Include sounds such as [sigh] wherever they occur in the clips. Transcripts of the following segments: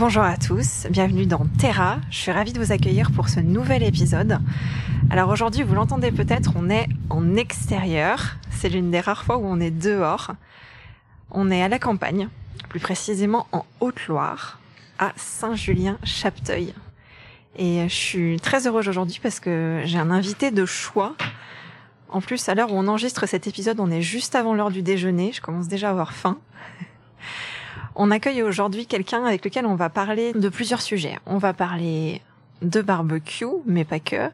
Bonjour à tous, bienvenue dans Terra. Je suis ravie de vous accueillir pour ce nouvel épisode. Alors aujourd'hui, vous l'entendez peut-être, on est en extérieur. C'est l'une des rares fois où on est dehors. On est à la campagne, plus précisément en Haute-Loire, à Saint-Julien-Chapteuil. Et je suis très heureuse aujourd'hui parce que j'ai un invité de choix. En plus, à l'heure où on enregistre cet épisode, on est juste avant l'heure du déjeuner. Je commence déjà à avoir faim. On accueille aujourd'hui quelqu'un avec lequel on va parler de plusieurs sujets. On va parler de barbecue, mais pas que.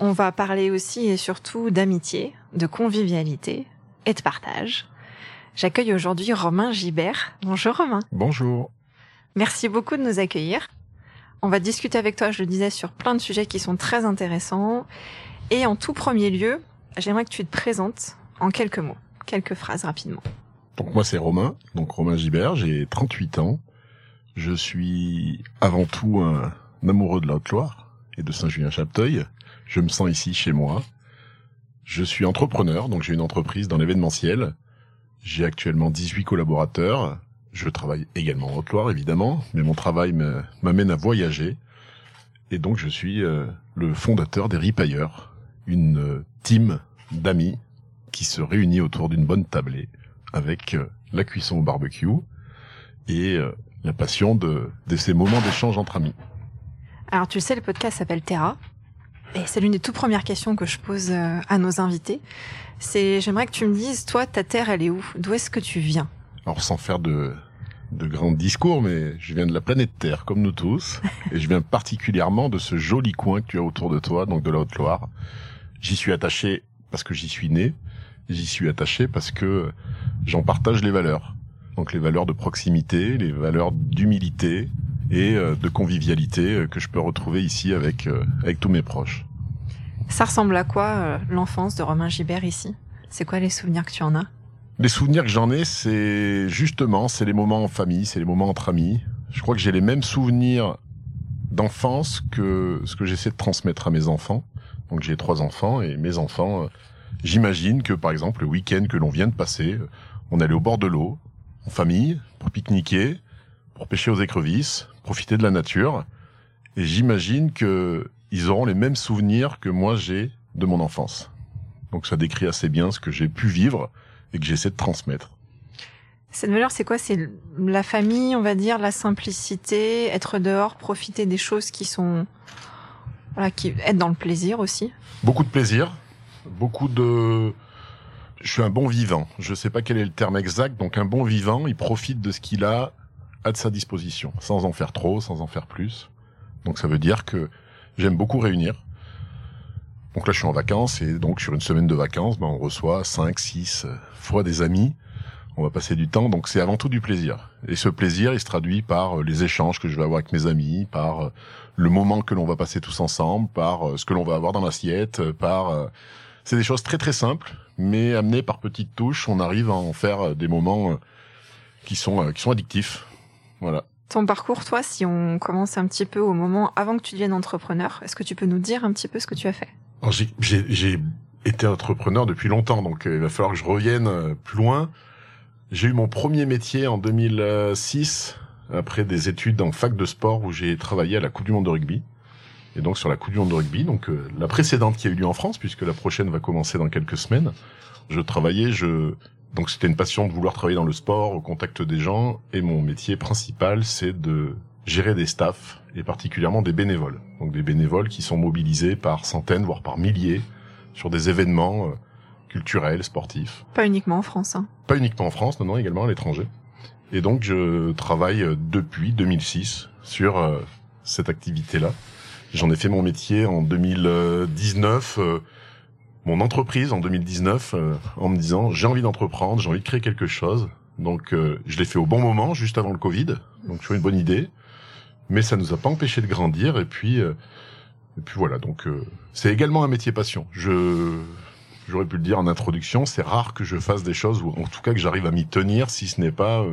On va parler aussi et surtout d'amitié, de convivialité et de partage. J'accueille aujourd'hui Romain Gibert. Bonjour Romain. Bonjour. Merci beaucoup de nous accueillir. On va discuter avec toi, je le disais, sur plein de sujets qui sont très intéressants. Et en tout premier lieu, j'aimerais que tu te présentes en quelques mots, quelques phrases rapidement. Donc moi c'est Romain, donc Romain Gibert, j'ai 38 ans. Je suis avant tout un, amoureux de la Haute-Loire et de Saint-Julien-Chapteuil. Je me sens ici chez moi. Je suis entrepreneur, donc j'ai une entreprise dans l'événementiel. J'ai actuellement 18 collaborateurs. Je travaille également en Haute-Loire, évidemment, mais mon travail m'amène à voyager. Et donc je suis euh, le fondateur des Ripailleurs, une euh, team d'amis qui se réunit autour d'une bonne tablée avec euh, la cuisson au barbecue et euh, la passion de, de ces moments d'échange entre amis. Alors tu le sais, le podcast s'appelle Terra. Et c'est l'une des toutes premières questions que je pose euh, à nos invités. C'est, j'aimerais que tu me dises, toi, ta terre, elle est où? D'où est-ce que tu viens? Alors sans faire de, de grands discours, mais je viens de la planète Terre, comme nous tous. et je viens particulièrement de ce joli coin que tu as autour de toi, donc de la Haute-Loire. J'y suis attaché parce que j'y suis né. J'y suis attaché parce que j'en partage les valeurs. Donc les valeurs de proximité, les valeurs d'humilité et euh, de convivialité euh, que je peux retrouver ici avec euh, avec tous mes proches. Ça ressemble à quoi l'enfance de Romain Gibert ici? C'est quoi les souvenirs que tu en as? Les souvenirs que j'en ai, c'est justement, c'est les moments en famille, c'est les moments entre amis. Je crois que j'ai les mêmes souvenirs d'enfance que ce que j'essaie de transmettre à mes enfants. Donc j'ai trois enfants et mes enfants J'imagine que, par exemple, le week-end que l'on vient de passer, on allait au bord de l'eau, en famille, pour pique-niquer, pour pêcher aux écrevisses, profiter de la nature. Et j'imagine que ils auront les mêmes souvenirs que moi j'ai de mon enfance. Donc ça décrit assez bien ce que j'ai pu vivre et que j'essaie de transmettre. Cette valeur, c'est quoi? C'est la famille, on va dire, la simplicité, être dehors, profiter des choses qui sont, voilà, qui être dans le plaisir aussi? Beaucoup de plaisir, beaucoup de je suis un bon vivant. Je sais pas quel est le terme exact. Donc un bon vivant, il profite de ce qu'il a à de sa disposition, sans en faire trop, sans en faire plus. Donc ça veut dire que j'aime beaucoup réunir. Donc là, je suis en vacances et donc sur une semaine de vacances, ben, on reçoit cinq, six fois des amis. On va passer du temps, donc c'est avant tout du plaisir. Et ce plaisir, il se traduit par euh, les échanges que je vais avoir avec mes amis, par euh, le moment que l'on va passer tous ensemble, par euh, ce que l'on va avoir dans l'assiette, par c'est des choses très très simples, mais amenées par petites touches, on arrive à en faire euh, des moments euh, qui sont euh, qui sont addictifs. Voilà. Ton parcours, toi, si on commence un petit peu au moment avant que tu deviennes entrepreneur, est-ce que tu peux nous dire un petit peu ce que tu as fait? J'ai été entrepreneur depuis longtemps, donc il va falloir que je revienne plus loin. J'ai eu mon premier métier en 2006, après des études en fac de sport où j'ai travaillé à la Coupe du Monde de rugby et donc sur la Coupe du Monde de rugby, donc euh, la précédente qui a eu lieu en France, puisque la prochaine va commencer dans quelques semaines. Je travaillais, je donc c'était une passion de vouloir travailler dans le sport, au contact des gens, et mon métier principal, c'est de gérer des staffs et particulièrement des bénévoles. Donc des bénévoles qui sont mobilisés par centaines, voire par milliers, sur des événements euh, culturels, sportifs. Pas uniquement en France. Hein. Pas uniquement en France, non, non, également à l'étranger. Et donc je travaille euh, depuis 2006 sur cette activité-là. J'en ai fait mon métier en 2019, euh, mon entreprise en 2019, euh, en me disant j'ai envie d'entreprendre, j'ai envie de créer quelque chose, Donc euh, je l'ai fait au bon moment, juste avant le Covid. Donc je une bonne idée. Mais ça nous a pas empêché de grandir. Et puis, euh, et puis voilà. Donc euh, c'est également un métier passion. Je j'aurais pu le dire en introduction. C'est rare que je fasse des choses ou en tout cas que j'arrive à m'y tenir si ce n'est pas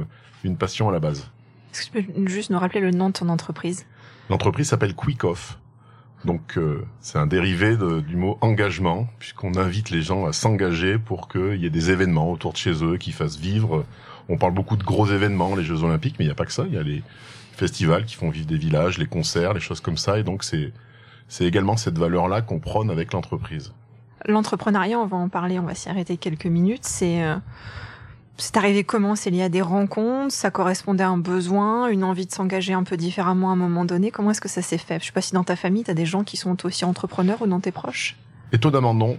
une passion à la base. Est-ce que tu peux juste nous rappeler le nom de ton entreprise? L'entreprise s'appelle Quick Off. Donc euh, c'est un dérivé du mot engagement, puisqu'on invite les gens à s'engager pour qu'il y ait des événements autour de chez eux qui fassent vivre. On parle beaucoup de gros événements, les Jeux Olympiques, mais il n'y a pas que ça. Il y a les festivals qui font vivre des villages, les concerts, les choses comme ça. Et donc c'est c'est également cette valeur-là qu'on prône avec l'entreprise. L'entrepreneuriat, on va en parler, on va s'y arrêter quelques minutes. C'est euh, c'est arrivé comment C'est lié à des rencontres? Ça correspondait à un besoin, une envie de s'engager un peu différemment à un moment donné? Comment est-ce que ça s'est fait? Je sais pas si dans ta famille, tu as des gens qui sont aussi entrepreneurs ou dans tes proches? Étonnamment non.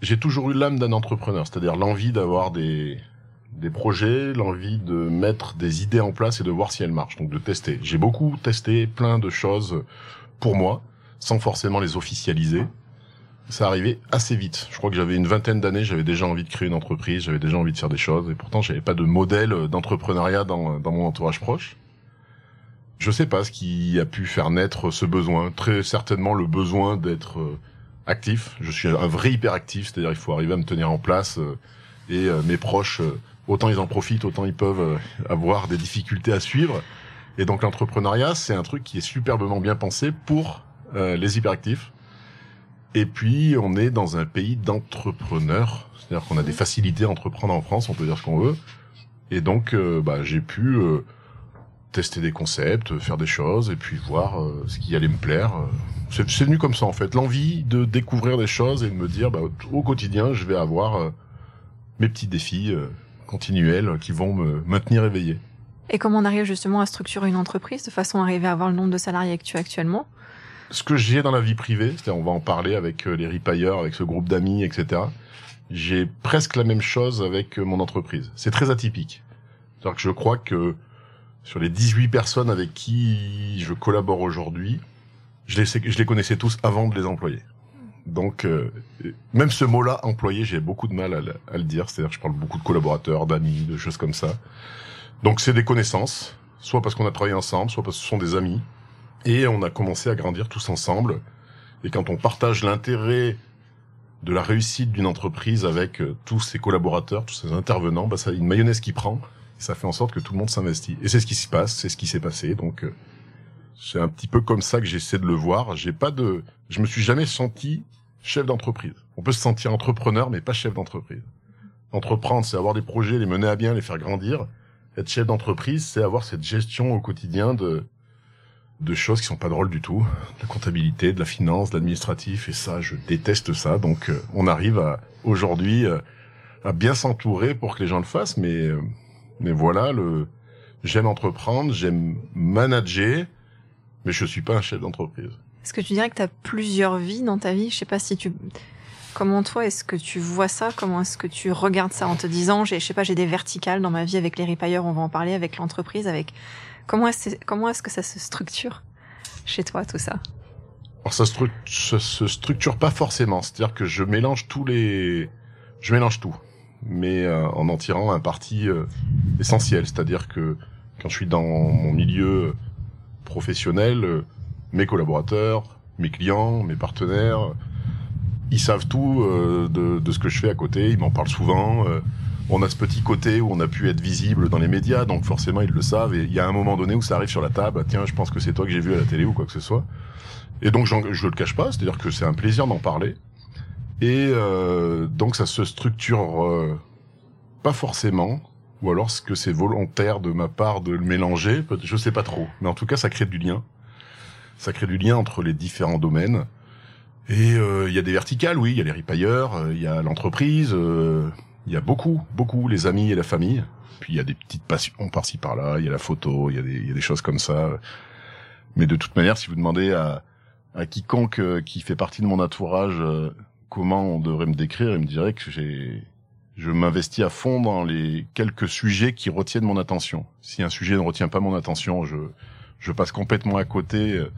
J'ai toujours eu l'âme d'un entrepreneur, c'est-à-dire l'envie d'avoir des, des projets, l'envie de mettre des idées en place et de voir si elles marchent, donc de tester. J'ai beaucoup testé plein de choses pour moi, sans forcément les officialiser ça arrivait assez vite. Je crois que j'avais une vingtaine d'années, j'avais déjà envie de créer une entreprise, j'avais déjà envie de faire des choses, et pourtant j'avais pas de modèle d'entrepreneuriat dans, dans mon entourage proche. Je sais pas ce qui a pu faire naître ce besoin. Très certainement le besoin d'être euh, actif. Je suis un vrai hyperactif, c'est-à-dire il faut arriver à me tenir en place euh, et euh, mes proches, autant ils en profitent, autant ils peuvent avoir des difficultés à suivre. Et donc l'entrepreneuriat, c'est un truc qui est superbement bien pensé pour les hyperactifs et puis, on est dans un pays d'entrepreneurs. C'est-à-dire qu'on a des facilités à entreprendre en France, on peut dire ce qu'on veut. Et donc, euh, bah, j'ai pu euh, tester des concepts, faire des choses, et puis voir euh, ce qui allait me plaire. C'est, venu comme ça, en fait. L'envie de découvrir des choses et de me dire, bah, au quotidien, je vais avoir mes petits défis continuels qui vont me maintenir éveillé. Et comment on arrive justement à structurer une entreprise de façon à arriver à avoir le nombre de salariés que tu as actuellement? Ce que j'ai dans la vie privée, c'est-à-dire on va en parler avec euh, les ripailleurs, avec ce groupe d'amis, etc. J'ai presque la même chose avec euh, mon entreprise. C'est très atypique. cest que je crois que sur les 18 personnes avec qui je collabore aujourd'hui, je les, connaissais tous avant de les employer. Donc, euh, même ce mot-là, employé, j'ai beaucoup de mal à, le dire. C'est-à-dire que je parle beaucoup de collaborateurs, d'amis, de choses comme ça. Donc, c'est des connaissances, soit parce qu'on a travaillé ensemble, soit parce que ce sont des amis. Et on a commencé à grandir tous ensemble. Et quand on partage l'intérêt de la réussite d'une entreprise avec euh, tous ses collaborateurs, tous ses intervenants, bah ça, une mayonnaise qui prend. Et ça fait en sorte que tout le monde s'investit. Et c'est ce qui se passe, c'est ce qui s'est passé. Donc, euh, c'est un petit peu comme ça que j'essaie de le voir. J'ai pas de, je me suis jamais senti chef d'entreprise. On peut se sentir entrepreneur, mais pas chef d'entreprise. Entreprendre, c'est avoir des projets, les mener à bien, les faire grandir. Être chef d'entreprise, c'est avoir cette gestion au quotidien de, de choses qui sont pas drôles du tout, de la comptabilité, de la finance, de l'administratif, et ça, je déteste ça. Donc, euh, on arrive aujourd'hui euh, à bien s'entourer pour que les gens le fassent, mais euh, mais voilà, le j'aime entreprendre, j'aime manager, mais je suis pas un chef d'entreprise. Est-ce que tu dirais que tu as plusieurs vies dans ta vie? Je sais pas si tu Comment toi est-ce que tu vois ça? Comment est-ce que tu regardes ça en te disant, j'ai, je sais pas, j'ai des verticales dans ma vie avec les ripailleurs, on va en parler avec l'entreprise, avec Comment est-ce, comment est-ce que ça se structure chez toi, tout ça? Alors ça, se structure pas forcément. C'est-à-dire que je mélange tous les... Je mélange tout, mais euh, en en tirant un parti euh, essentiel. C'est-à-dire que quand je suis dans mon milieu professionnel, euh, mes collaborateurs, mes clients, mes partenaires, ils savent tout de, de, ce que je fais à côté, ils m'en parlent souvent on a ce petit côté où on a pu être visible dans les médias, donc forcément ils le savent. Et il y a un moment donné où ça arrive sur la table, tiens, je pense que c'est toi que j'ai vu à la télé ou quoi que ce soit. Et donc je le cache pas, c'est-à-dire que c'est un plaisir d'en parler. Et euh, donc ça se structure euh, pas forcément, ou alors est-ce que c'est volontaire de ma part de le mélanger Je sais pas trop, mais en tout cas ça crée du lien. Ça crée du lien entre les différents domaines. Et euh, il y a des verticales, oui, il y a les ripailleurs, il y a l'entreprise, il y a beaucoup, beaucoup les amis et la famille. Puis il y a des petites passions par-ci par-là. Il y a la photo, il y a, des, il y a des choses comme ça. Mais de toute manière, si vous demandez à, à quiconque euh, qui fait partie de mon entourage euh, comment on devrait me décrire, il me dirait que j'ai je m'investis à fond dans les quelques sujets qui retiennent mon attention. Si un sujet ne retient pas mon attention, je je passe complètement à côté. Euh,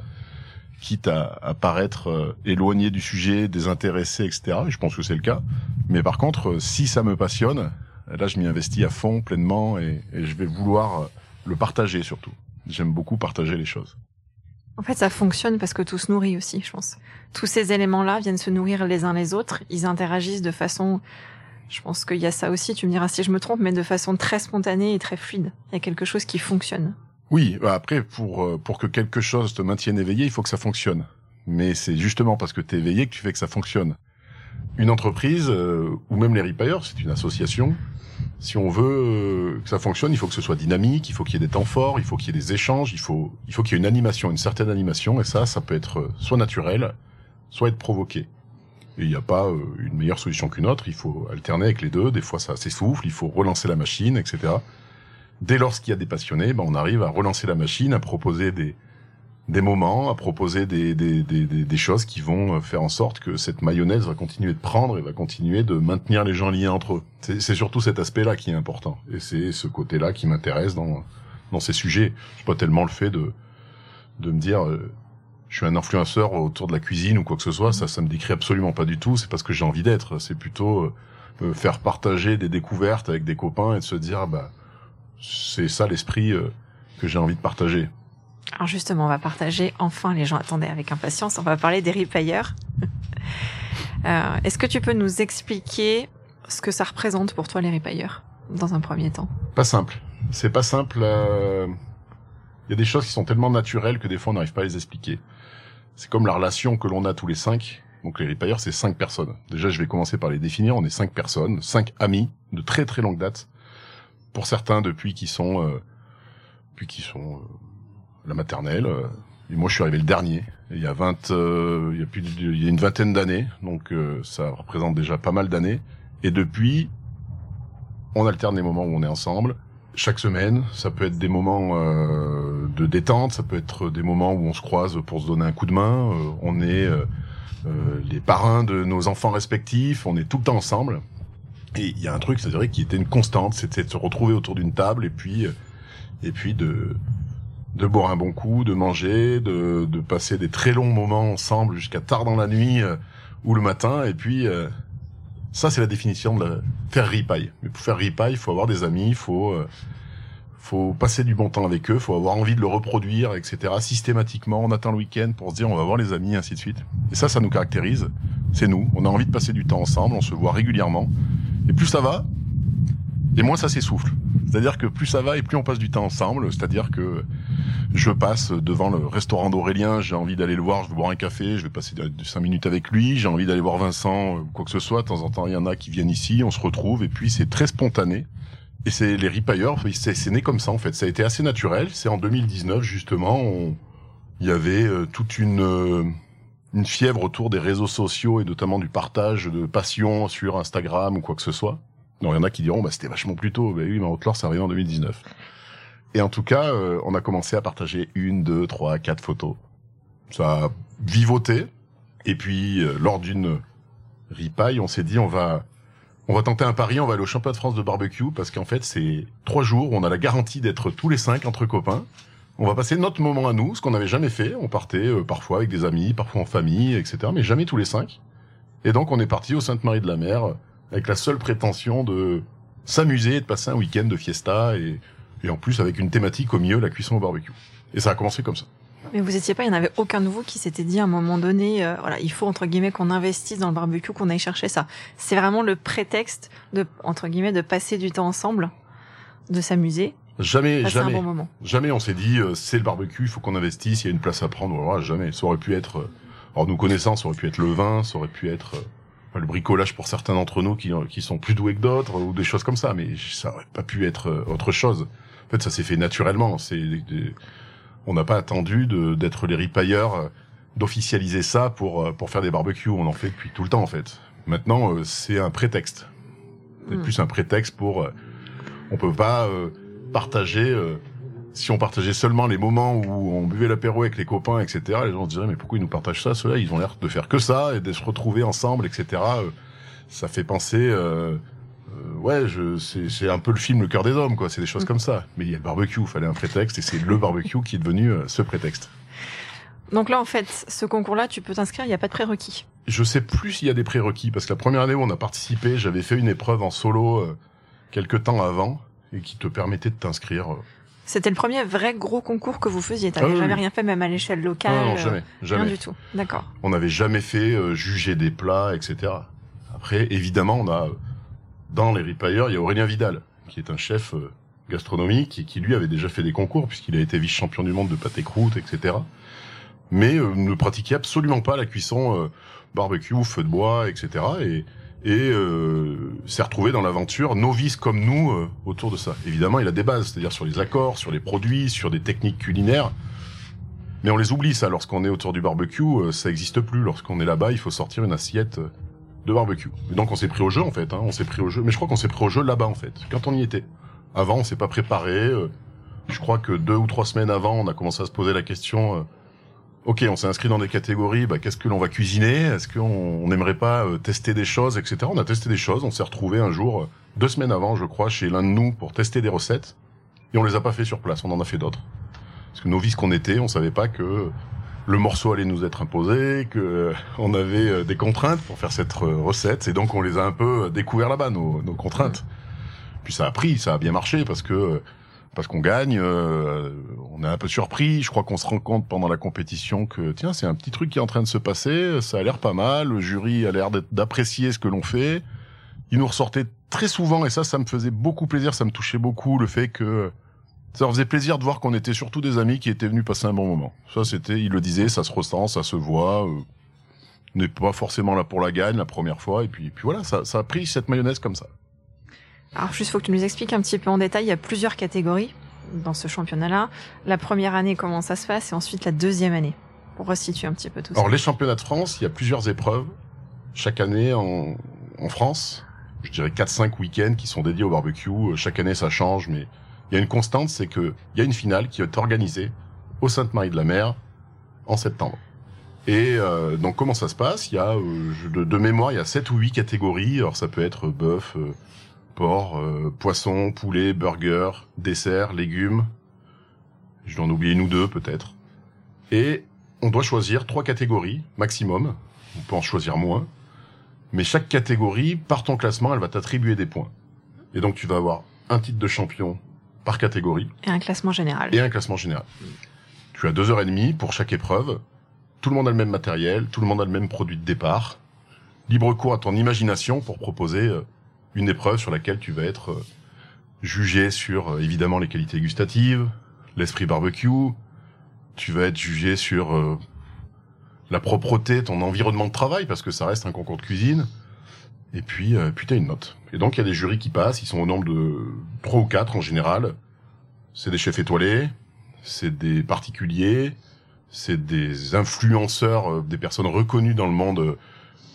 quitte à, paraître euh, éloigné du sujet, désintéressé, etc. je pense que c'est le cas. Mais par contre, euh, si ça me passionne, Là, je m'y investis à fond, pleinement, et, et je vais vouloir euh, le partager surtout. J'aime beaucoup partager les choses. En fait, ça fonctionne parce que tout se nourrit aussi, je pense. Tous ces éléments-là viennent se nourrir les uns les autres. Ils interagissent de façon, je pense qu'il y a ça aussi, tu me diras si je me trompe, mais de façon très spontanée et très fluide. Il y a quelque chose qui fonctionne. Oui, bah après, pour, euh, pour que quelque chose te maintienne éveillé, il faut que ça fonctionne. Mais c'est justement parce que tu es éveillé que tu fais que ça fonctionne. Une entreprise, euh, ou même les Repaires, c'est une association. Si on veut euh, que ça fonctionne, il faut que ce soit dynamique, il faut qu'il y ait des temps forts, il faut qu'il y ait des échanges, il faut, il faut qu'il y ait une animation, une certaine animation, et ça, ça peut être soit naturel, soit être provoqué. Et il n'y a pas une meilleure solution qu'une autre, il faut alterner avec les deux, des fois ça s'essouffle, il faut relancer la machine, etc dès lors qu'il y a des passionnés, ben, on arrive à relancer la machine, à proposer des, des moments, à proposer des, des, des, des, choses qui vont faire en sorte que cette mayonnaise va continuer de prendre et va continuer de maintenir les gens liés entre eux. C'est surtout cet aspect-là qui est important. Et c'est ce côté-là qui m'intéresse dans, dans ces sujets. Pas tellement le fait de, de me dire... Euh, je suis un influenceur autour de la cuisine ou quoi que ce soit, ça, ça me décrit absolument pas du tout. C'est parce que j'ai envie d'être. C'est plutôt euh, faire partager des découvertes avec des copains et de se dire, bah, c'est ça l'esprit euh, que j'ai envie de partager. Alors justement, on va partager, enfin les gens attendaient avec impatience, on va parler des repailleurs. [laughs] euh, Est-ce que tu peux nous expliquer ce que ça représente pour toi les repailleurs dans un premier temps? Pas simple. C'est pas simple. Euh, il y a des choses qui sont tellement naturelles que des fois on n'arrive pas à les expliquer. C'est comme la relation que l'on a tous les cinq. Donc les repailleurs, c'est cinq personnes. Déjà, je vais commencer par les définir. On est cinq personnes, cinq amis de très très longue date pour certains depuis qu'ils sont, euh, depuis qu'ils sont euh, la maternelle. Euh, et moi, je suis arrivé le dernier. il y a 20, euh, il y a plus, il y a une vingtaine d'années, donc ça représente déjà pas mal d'années. Et depuis, on alterne les moments où on est ensemble. Chaque semaine, ça peut être des moments de détente, ça peut être des moments où on se croise pour se donner un coup de main. on est les parrains de nos enfants respectifs, on est tout le temps ensemble. Et il y a un truc, c'est vrai, qui était une constante, c'était de se retrouver autour d'une table et puis, et puis de, de boire un bon coup, de manger, de, de passer des très longs moments ensemble jusqu'à tard dans la nuit euh, ou le matin. Et puis, euh, ça, c'est la définition de la... faire ripaille. Mais pour faire ripaille, il faut avoir des amis, il faut, euh, faut passer du bon temps avec eux, faut avoir envie de le reproduire, etc. Systématiquement, on attend le week-end pour se dire on va voir les amis, ainsi de suite. Et ça, ça nous caractérise. C'est nous. On a envie de passer du temps ensemble, on se voit régulièrement. Et plus ça va, et moins ça s'essouffle. C'est-à-dire que plus ça va et plus on passe du temps ensemble. C'est-à-dire que je passe devant le restaurant d'Aurélien, j'ai envie d'aller le voir, je veux boire un café, je vais passer cinq minutes avec lui, j'ai envie d'aller voir Vincent, quoi que ce soit. De temps en temps, il y en a qui viennent ici, on se retrouve et puis c'est très spontané. Et c'est les ripailleurs, c'est né comme ça en fait. Ça a été assez naturel. C'est en 2019 justement, il y avait euh, toute une euh, une fièvre autour des réseaux sociaux et notamment du partage de passion sur Instagram ou quoi que ce soit. Non, il y en a qui diront, bah, c'était vachement plus tôt. Bah oui, mais Outlaw, c'est arrivé en 2019. Et en tout cas, euh, on a commencé à partager une, deux, trois, quatre photos. Ça a vivoté. Et puis, euh, lors d'une ripaille, on s'est dit, on va, on va tenter un pari, on va aller au championnat de France de barbecue parce qu'en fait, c'est trois jours on a la garantie d'être tous les cinq entre copains. On va passer notre moment à nous, ce qu'on n'avait jamais fait. On partait euh, parfois avec des amis, parfois en famille, etc. Mais jamais tous les cinq. Et donc on est parti au Sainte-Marie de la Mer avec la seule prétention de s'amuser et de passer un week-end de fiesta et, et en plus avec une thématique au milieu, la cuisson au barbecue. Et ça a commencé comme ça. Mais vous étiez pas, il n'y en avait aucun nouveau qui s'était dit à un moment donné, euh, voilà, il faut entre guillemets qu'on investisse dans le barbecue, qu'on aille chercher ça. C'est vraiment le prétexte de entre guillemets de passer du temps ensemble, de s'amuser Jamais, jamais, jamais on s'est dit euh, c'est le barbecue, il faut qu'on investisse, il y a une place à prendre. Voilà, jamais. Ça aurait pu être, euh, alors nous connaissant, ça aurait pu être le vin, ça aurait pu être euh, le bricolage pour certains d'entre nous qui, qui sont plus doués que d'autres ou des choses comme ça, mais ça aurait pas pu être autre chose. En fait, ça s'est fait naturellement. C'est, on n'a pas attendu d'être les ripailleurs, d'officialiser ça pour pour faire des barbecues. On en fait depuis tout le temps en fait. Maintenant, c'est un prétexte. C'est hmm. plus un prétexte pour. on peut pas partager, euh, si on partageait seulement les moments où on buvait l'apéro avec les copains, etc., les gens se diraient, mais pourquoi ils nous partagent ça Ceux-là, ils ont l'air de faire que ça et de se retrouver ensemble, etc. Euh, ça fait penser... Euh, ouais, je, c'est, un peu le film Le cœur des hommes, quoi. C'est des choses mm. comme ça. Mais il y a le barbecue, il fallait un prétexte, et c'est le barbecue qui est devenu ce prétexte. Donc là, en fait, ce concours-là, tu peux t'inscrire, il n'y a pas de prérequis. Je sais plus s'il y a des prérequis, parce que la première année où on a participé, j'avais fait une épreuve en solo quelques temps avant et qui te permettait de t'inscrire. C'était le premier vrai gros concours que vous faisiez. T'avais Ah jamais oui. rien fait, même à l'échelle locale. non, non, euh, jamais, Rien jamais. du tout. D'accord. On n'avait jamais fait euh, juger des plats, etc. Après, évidemment, on a dans les ripailleurs, il y a Aurélien Vidal, qui est un chef euh, gastronomique et qui lui avait déjà fait des concours puisqu'il a été vice-champion du monde de pâté croûte, etc. Mais euh, ne pratiquait absolument pas la cuisson euh, barbecue, feu de bois, etc. Et, et euh, s'est retrouvé dans l'aventure, novice comme nous, euh, autour de ça. Évidemment, il a des bases, c'est-à-dire sur les accords, sur les produits, sur des techniques culinaires. Mais on les oublie ça lorsqu'on est autour du barbecue, euh, ça existe plus. Lorsqu'on est là-bas, il faut sortir une assiette euh, de barbecue. Donc on s'est pris au jeu en fait, hein, on s'est pris au jeu. Mais je crois qu'on s'est pris au jeu là-bas en fait, quand on y était. Avant, on s'est pas préparé. euh, je crois que deux ou trois semaines avant, on a commencé à se poser la question. Ok, on s'est inscrit dans des catégories. Bah, qu'est-ce que l'on va cuisiner? Est-ce qu'on on n'aimerait pas euh, tester des choses, etc. On a testé des choses. On s'est retrouvé un jour, euh, deux semaines avant, je crois, chez l'un de nous pour tester des recettes. Et on les a pas fait sur place. On en a fait d'autres. Parce que novices qu'on était, on savait pas que le morceau allait nous être imposé, que euh, on avait des contraintes pour faire cette recette, et donc on les a un peu découvert là-bas nos, nos contraintes. Puis ça a pris, ça a bien marché parce que parce qu'on gagne, euh, on est un peu surpris. Je crois qu'on se rend compte pendant la compétition que tiens, c'est un petit truc qui est en train de se passer, ça a l'air pas mal. Le jury a l'air d'apprécier ce que l'on fait. Il nous ressortait très souvent, et ça, ça me faisait beaucoup plaisir, ça me touchait beaucoup le fait que ça leur faisait plaisir de voir qu'on était surtout des amis qui étaient venus passer un bon moment. Ça, c'était, il le disait, ça se ressent, ça se voit. Euh, on n'est pas forcément là pour la gagne la première fois, et puis, puis voilà, ça, ça a pris cette mayonnaise comme ça. Alors juste, faut que tu nous expliques un petit peu en détail. Il y a plusieurs catégories dans ce championnat-là. La première année, comment ça se passe, et ensuite la deuxième année, pour resituer un petit peu tout ça. Alors les championnats de France, il y a plusieurs épreuves chaque année en, en France. Je dirais 4-5 week-ends qui sont dédiés au barbecue. Euh, Chaque année ça change, mais il y a une constante, c'est que il y a une finale qui est organisée au Sainte-Marie de la Mer en septembre. Et euh, donc comment ça se passe? Il y a euh, de, de mémoire, il y a 7 ou 8 catégories. Alors ça peut être bœuf, euh, porc, euh, poisson, poulet, burger, dessert, légumes. Je dois en oublier une ou deux peut-être. Et on doit choisir trois catégories maximum. On peut en choisir moins. Mais chaque catégorie, par ton classement, elle va t'attribuer des points. Et donc tu vas avoir un titre de champion par catégorie Et un classement général. et un classement général. Tu as deux heures et demie pour chaque épreuve. Tout le monde a le même matériel, tout le monde a le même produit de départ. Libre cours à ton imagination pour proposer euh, une épreuve sur laquelle tu vas être euh, jugé sur euh, évidemment les qualités gustatives, l'esprit barbecue. Tu vas être jugé sur euh, la propreté, ton environnement de travail parce que ça reste un concours de cuisine. Et puis, euh, puis t'as une note. Et donc il y a des jurys qui passent, ils sont au nombre de trois ou quatre en général. C'est des chefs étoilés, c'est des particuliers, c'est des influenceurs, des personnes reconnues dans le monde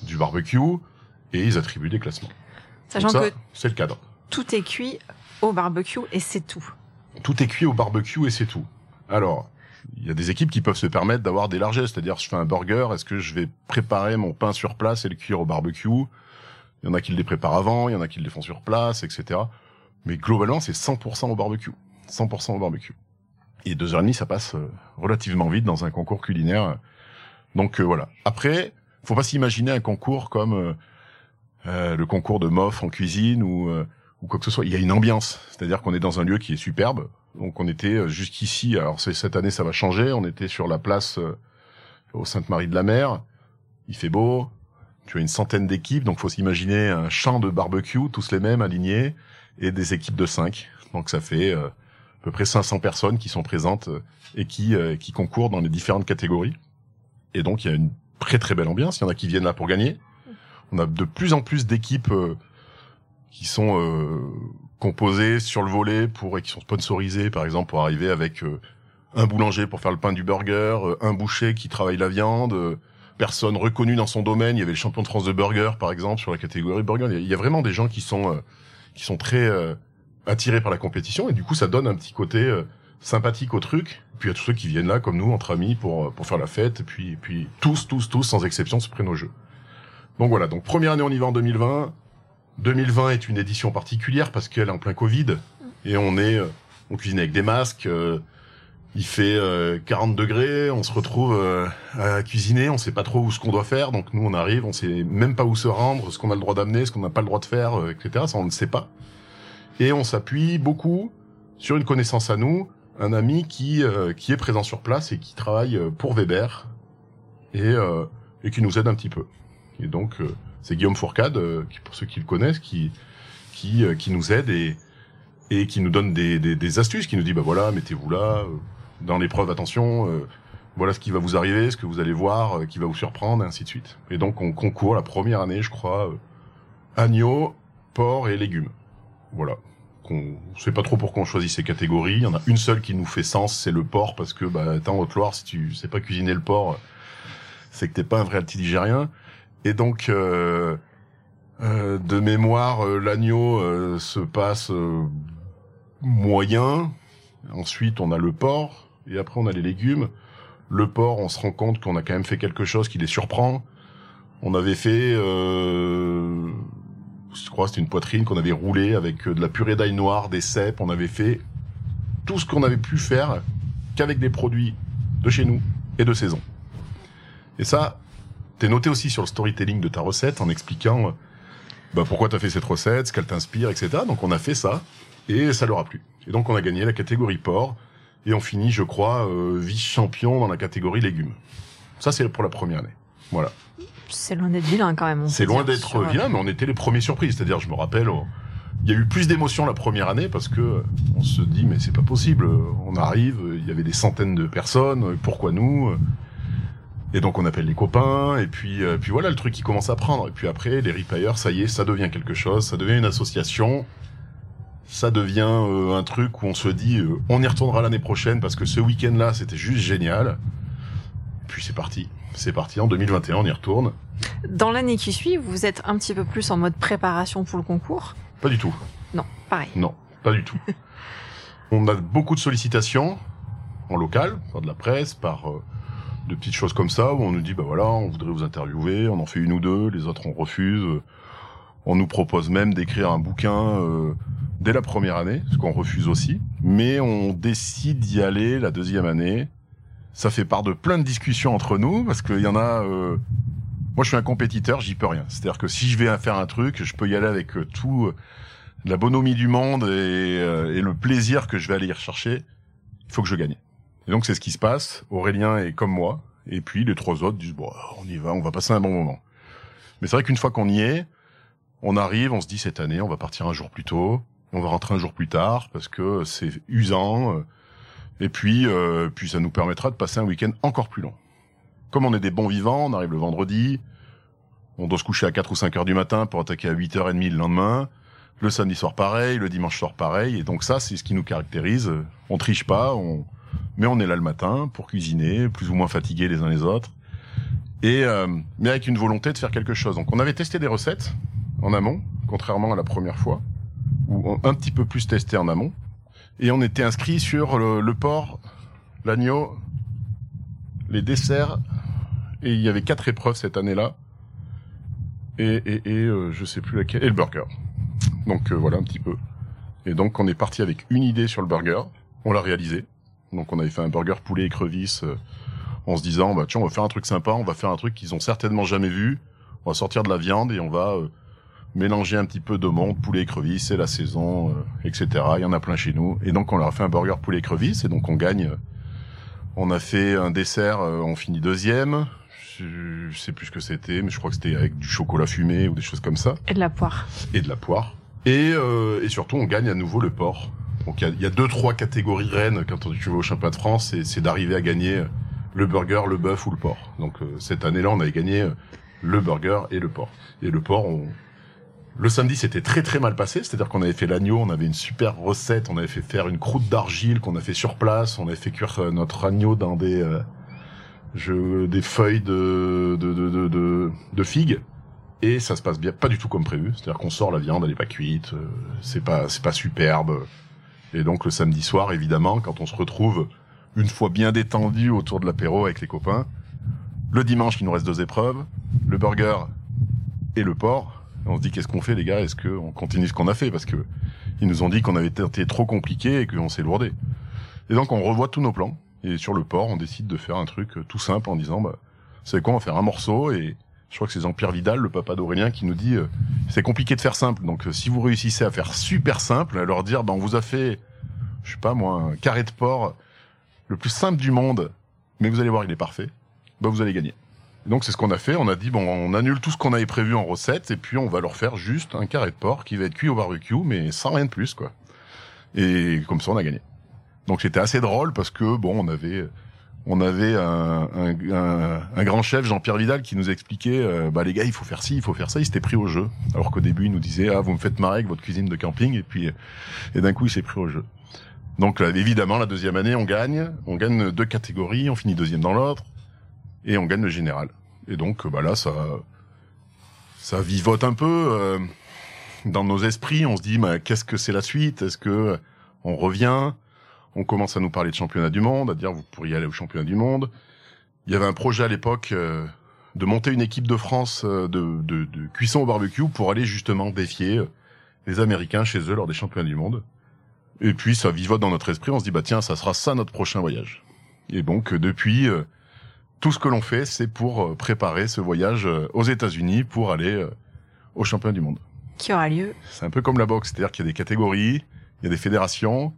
du barbecue, et ils attribuent des classements. Sachant ça, que c'est le cadre. tout est cuit au barbecue et c'est tout. Tout est cuit au barbecue et c'est tout. Alors, il y a des équipes qui peuvent se permettre d'avoir des largesses, c'est-à-dire je fais un burger, est-ce que je vais préparer mon pain sur place et le cuire au barbecue? Il y en a qui le préparent avant, il y en a qui le font sur place, etc. Mais globalement, c'est 100% au barbecue. 100% au barbecue. Et deux heures et demie, ça passe euh, relativement vite dans un concours culinaire. Donc euh, voilà. Après, faut pas s'imaginer un concours comme euh, euh, le concours de MOF en cuisine ou euh, ou quoi que ce soit. Il y a une ambiance, c'est-à-dire qu'on est dans un lieu qui est superbe. Donc on était euh, jusqu'ici. Alors cette année, ça va changer. On était sur la place euh, au Sainte-Marie de la Mer. Il fait beau. Tu as une centaine d'équipes, donc faut s'imaginer un champ de barbecue, tous les mêmes alignés, et des équipes de 5. Donc ça fait euh, à peu près 500 personnes qui sont présentes et qui qui concourent dans les différentes catégories. Et donc il y a une très très belle ambiance. Il y en a qui viennent là pour gagner. On a de plus en plus d'équipes euh, qui sont euh, composées sur le volet pour et qui sont sponsorisées, par exemple, pour arriver avec euh, un boulanger pour faire le pain du burger, euh, un boucher qui travaille la viande, euh, personne reconnue dans son domaine. Il y avait le champion de France de burger, par exemple, sur la catégorie burger. Il y a- vraiment des gens qui sont euh, qui sont très attirés par la compétition et du coup, ça donne un petit côté sympathique au truc. Puis il y a tous ceux qui viennent là, comme nous, entre amis, pour pour faire la fête. Et puis et puis tous, tous, tous, sans exception, se prennent au jeu. Donc voilà. Donc première année, on y va en 2020. 2020 est une édition particulière parce qu'elle est en plein Covid et on est, euh, on cuisine avec des masques. euh, il fait euh, 40 degrés, on se retrouve euh, à cuisiner, on sait pas trop où ce qu'on doit faire, donc nous on arrive, on sait même pas où se rendre, ce qu'on a le droit d'amener, ce qu'on n'a pas le droit de faire, euh, etc. Ça on ne sait pas. Et on s'appuie beaucoup sur une connaissance à nous, un ami qui euh, qui est présent sur place et qui travaille euh, pour Weber et euh, et qui nous aide un petit peu. Et donc c'est Guillaume Fourcade, qui pour ceux qui le connaissent, qui qui qui nous aide et et qui nous donne des, des, astuces, qui nous dit bah voilà mettez-vous là dans l'épreuve attention voilà ce qui va vous arriver, ce que vous allez voir, qui va vous surprendre, et ainsi de suite. Et donc on concourt la première année, je crois, agneau, porc et légumes. Voilà on sait pas trop pourquoi on choisit ces catégories. Il y en a une seule qui nous fait sens, c'est le porc, parce que bah, en Haute-Loire, si tu sais pas cuisiner le porc, c'est que t'es pas un vrai altiligérien. Et donc, euh, euh, de mémoire, euh, l'agneau se passe moyen. Ensuite, on a le porc, et après on a les légumes. Le porc, on se rend compte qu'on a quand même fait quelque chose qui les surprend. On avait fait je crois c'était une poitrine qu'on avait roulée avec euh, de la purée d'ail noir, des cèpes, on avait fait tout ce qu'on avait pu faire qu'avec des produits de chez nous et de saison. Et ça, t'es noté aussi sur le storytelling de ta recette en expliquant euh, bah, pourquoi t'as fait cette recette, ce qu'elle t'inspire, etc. Donc on a fait ça et ça leur a plu. Et donc on a gagné la catégorie porc et on finit, je crois, euh, vice-champion dans la catégorie légumes. Ça c'est pour la première année. Voilà c'est loin d'être vilain quand même. C'est loin d'être vilain, mais on était les premiers surprises. C'est-à-dire, je me rappelle, il y a eu plus d'émotions la première année parce que on se dit mais c'est pas possible. On arrive, il y avait des centaines de personnes. Pourquoi nous Et donc on appelle les copains et puis euh, puis voilà le truc qui commence à prendre. Et puis après les repaires, ça y est, ça devient quelque chose. Ça devient une association. Ça devient euh, un truc où on se dit euh, on y retournera l'année prochaine parce que ce week-end-là c'était juste génial. Puis c'est parti c'est parti en 2021, on y retourne. Dans l'année qui suit, vous êtes un petit peu plus en mode préparation pour le concours? Pas du tout. Non, pareil. Non, pas du tout. [laughs] on a beaucoup de sollicitations en local, par de la presse, par euh, de petites choses comme ça, où on nous dit, bah voilà, on voudrait vous interviewer, on en fait une ou deux, les autres on refuse. On nous propose même d'écrire un bouquin euh, dès la première année, ce qu'on refuse aussi. Mais on décide d'y aller la deuxième année ça fait part de plein de discussions entre nous parce qu'il y en a. Euh... Moi, je suis un compétiteur, j'y peux rien. C'est-à-dire que si je vais faire un truc, je peux y aller avec euh, tout la bonhomie du monde et, euh, et, le plaisir que je vais aller y rechercher. Il faut que je gagne. Et donc c'est ce qui se passe. Aurélien est comme moi, et puis les trois autres disent bon, on y va, on va passer un bon moment. Mais c'est vrai qu'une fois qu'on y est, on arrive, on se dit cette année, on va partir un jour plus tôt, on va rentrer un jour plus tard parce que c'est usant. Et puis, euh, puis ça nous permettra de passer un week-end encore plus long. Comme on est des bons vivants, on arrive le vendredi, on doit se coucher à 4 ou 5 heures du matin pour attaquer à 8h30 le lendemain. Le samedi soir pareil, le dimanche soir pareil. Et donc ça, c'est ce qui nous caractérise. On triche pas, on... mais on est là le matin pour cuisiner, plus ou moins fatigués les uns les autres. Et euh, mais avec une volonté de faire quelque chose. Donc on avait testé des recettes en amont, contrairement à la première fois, ou un petit peu plus testé en amont. Et on était inscrit sur le, porc, l'agneau, les desserts, et il y avait quatre épreuves cette année-là. Et, et, et euh, je sais plus laquelle, et le burger. Donc euh, voilà un petit peu. Et donc on est parti avec une idée sur le burger, on l'a réalisé. Donc on avait fait un burger poulet écrevisse euh, en se disant bah tiens on va faire un truc sympa, on va faire un truc qu'ils ont certainement jamais vu. On va sortir de la viande et on va mélanger un petit peu de monde, poulet écrevisse, c'est la saison, euh, etc. Il y en a plein chez nous. Et donc on leur a fait un burger poulet écrevisse et donc on gagne. On a fait un dessert, euh, on finit deuxième. Je, sais plus ce que c'était, mais je crois que c'était avec du chocolat fumé ou des choses comme ça. Et de la poire. Et de la poire. Et, euh, et surtout on gagne à nouveau le porc. Donc il y a, deux trois catégories reines quand tu vas au championnat de France, c'est d'arriver à gagner le burger, le bœuf ou le porc. Donc cette année-là, on avait gagné le burger et le porc. Et le porc, on, le samedi, c'était très très mal passé, c'est-à-dire qu'on avait fait l'agneau, on avait une super recette, on avait fait faire une croûte d'argile qu'on a fait sur place, on avait fait cuire euh, notre agneau dans des euh, des feuilles de de, de de, figues et ça se passe bien, pas du tout comme prévu, c'est-à-dire qu'on sort la viande, elle est pas cuite, euh, c'est pas superbe. Et donc le samedi soir, évidemment, quand on se retrouve une fois bien détendu autour de l'apéro avec les copains, le dimanche, il nous reste deux épreuves, le burger et le porc on se dit qu'est-ce qu'on fait les gars? Est-ce qu'on continue ce qu'on a fait? Parce que ils nous ont dit qu'on avait été trop compliqué et qu'on s'est lourdé. Et donc on revoit tous nos plans. Et sur le port, on décide de faire un truc tout simple en disant, bah, c'est quoi? On va faire un morceau et Je crois que c'est Jean-Pierre Vidal, le papa d'Aurélien, qui nous dit euh, c'est compliqué de faire simple. Donc euh, si vous réussissez à faire super simple, à leur dire ben on vous a fait, je sais pas moi, un carré de porc le plus simple du monde, mais vous allez voir il est parfait, ben vous allez gagner. donc c'est ce qu'on a fait. On a dit bon on annule tout ce qu'on avait prévu en recette et puis on va leur faire juste un carré de porc qui va être cuit au barbecue, mais sans rien de plus quoi. Et comme ça on a gagné. Donc c'était assez drôle parce que bon on avait on avait un, un, un, grand chef, Jean-Pierre Vidal, qui nous expliquait, euh, bah les gars, il faut faire ci, il faut faire ça. Il s'était pris au jeu. Alors qu'au début, il nous disait, ah, vous me faites marrer avec votre cuisine de camping, et puis, et d'un coup, il s'est pris au jeu. Donc évidemment, la deuxième année, on gagne, on gagne deux catégories, on finit deuxième dans l'autre, et on gagne le général. Et donc, bah là, ça, ça vivote un peu euh, dans nos esprits. On se dit, mais qu'est-ce que c'est la suite? Est-ce que on revient? On commence à nous parler de championnat du monde, à dire vous pourriez aller au championnat du monde. Il y avait un projet à l'époque euh, de monter une équipe de France euh, de, de, de, cuisson au barbecue pour aller justement défier euh, les Américains chez eux lors des championnats du monde. Et puis ça vivote dans notre esprit, on se dit bah tiens ça sera ça notre prochain voyage. Et donc depuis tout ce que l'on fait c'est pour préparer ce voyage aux États-Unis pour aller au championnat du monde. Qui aura lieu C'est un peu comme la boxe, c'est-à-dire qu'il y a des catégories, il y a des fédérations,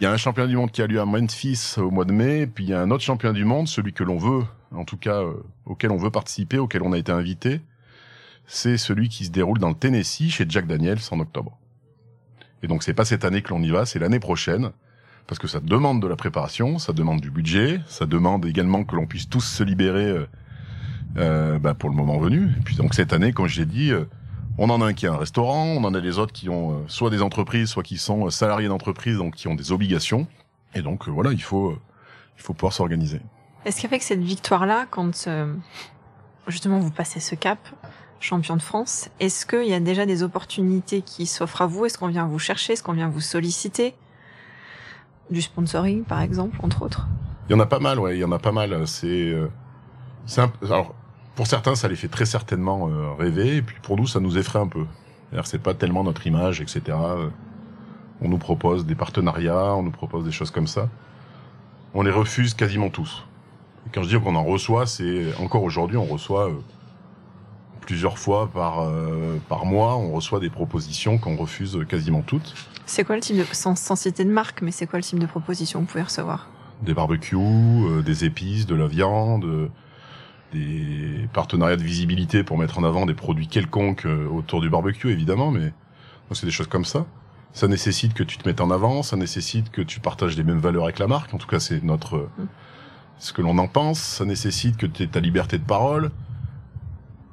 il y a un championnat du monde qui a lieu à Memphis au mois de mai, puis il y a un autre championnat du monde, celui que l'on veut, en tout cas euh, auquel on veut participer, auquel on a été invité, c'est celui qui se déroule dans le Tennessee chez Jack Daniels en octobre. Et donc c'est pas cette année que l'on y va, c'est l'année prochaine, parce que ça demande de la préparation, ça demande du budget, ça demande également que l'on puisse tous se libérer euh, euh bah, pour le moment venu. Et puis donc cette année, comme je l'ai dit, euh, on en a un qui a un restaurant, on en a des autres qui ont euh, soit des entreprises, soit qui sont euh, salariés d'entreprise, donc qui ont des obligations. Et donc euh, voilà, il faut il faut pouvoir s'organiser. Est-ce qu'avec cette victoire-là, quand justement vous passez ce cap, champion de France, est-ce qu'il y a déjà des opportunités qui s'offrent à vous? Est-ce qu'on vient vous chercher? Est-ce qu'on vient vous solliciter? Du sponsoring, par exemple, entre autres? Il y en a pas mal, ouais. Il y en a pas mal. C'est, c'est alors pour certains, ça les fait très certainement euh, rêver, et puis pour nous, ça nous effraie un peu. C'est pas tellement notre image, etc. Euh, on nous propose des partenariats, on nous propose des choses comme ça. On les refuse quasiment tous. Et quand je dis qu'on en reçoit, c'est encore aujourd'hui, on reçoit euh, plusieurs fois par par mois, on reçoit des propositions qu'on refuse quasiment toutes. C'est quoi le type de sans, citer de marque, mais c'est quoi le type de proposition que vous pouvez recevoir? Des barbecues, des épices, de la viande des partenariats de visibilité pour mettre en avant des produits quelconques euh, autour du barbecue, évidemment, mais c'est des choses comme ça. Ça nécessite que tu te mettes en avant, ça nécessite que tu partages les mêmes valeurs avec la marque. En tout cas, c'est notre mm. ce que l'on en pense. Ça nécessite que tu aies ta liberté de parole.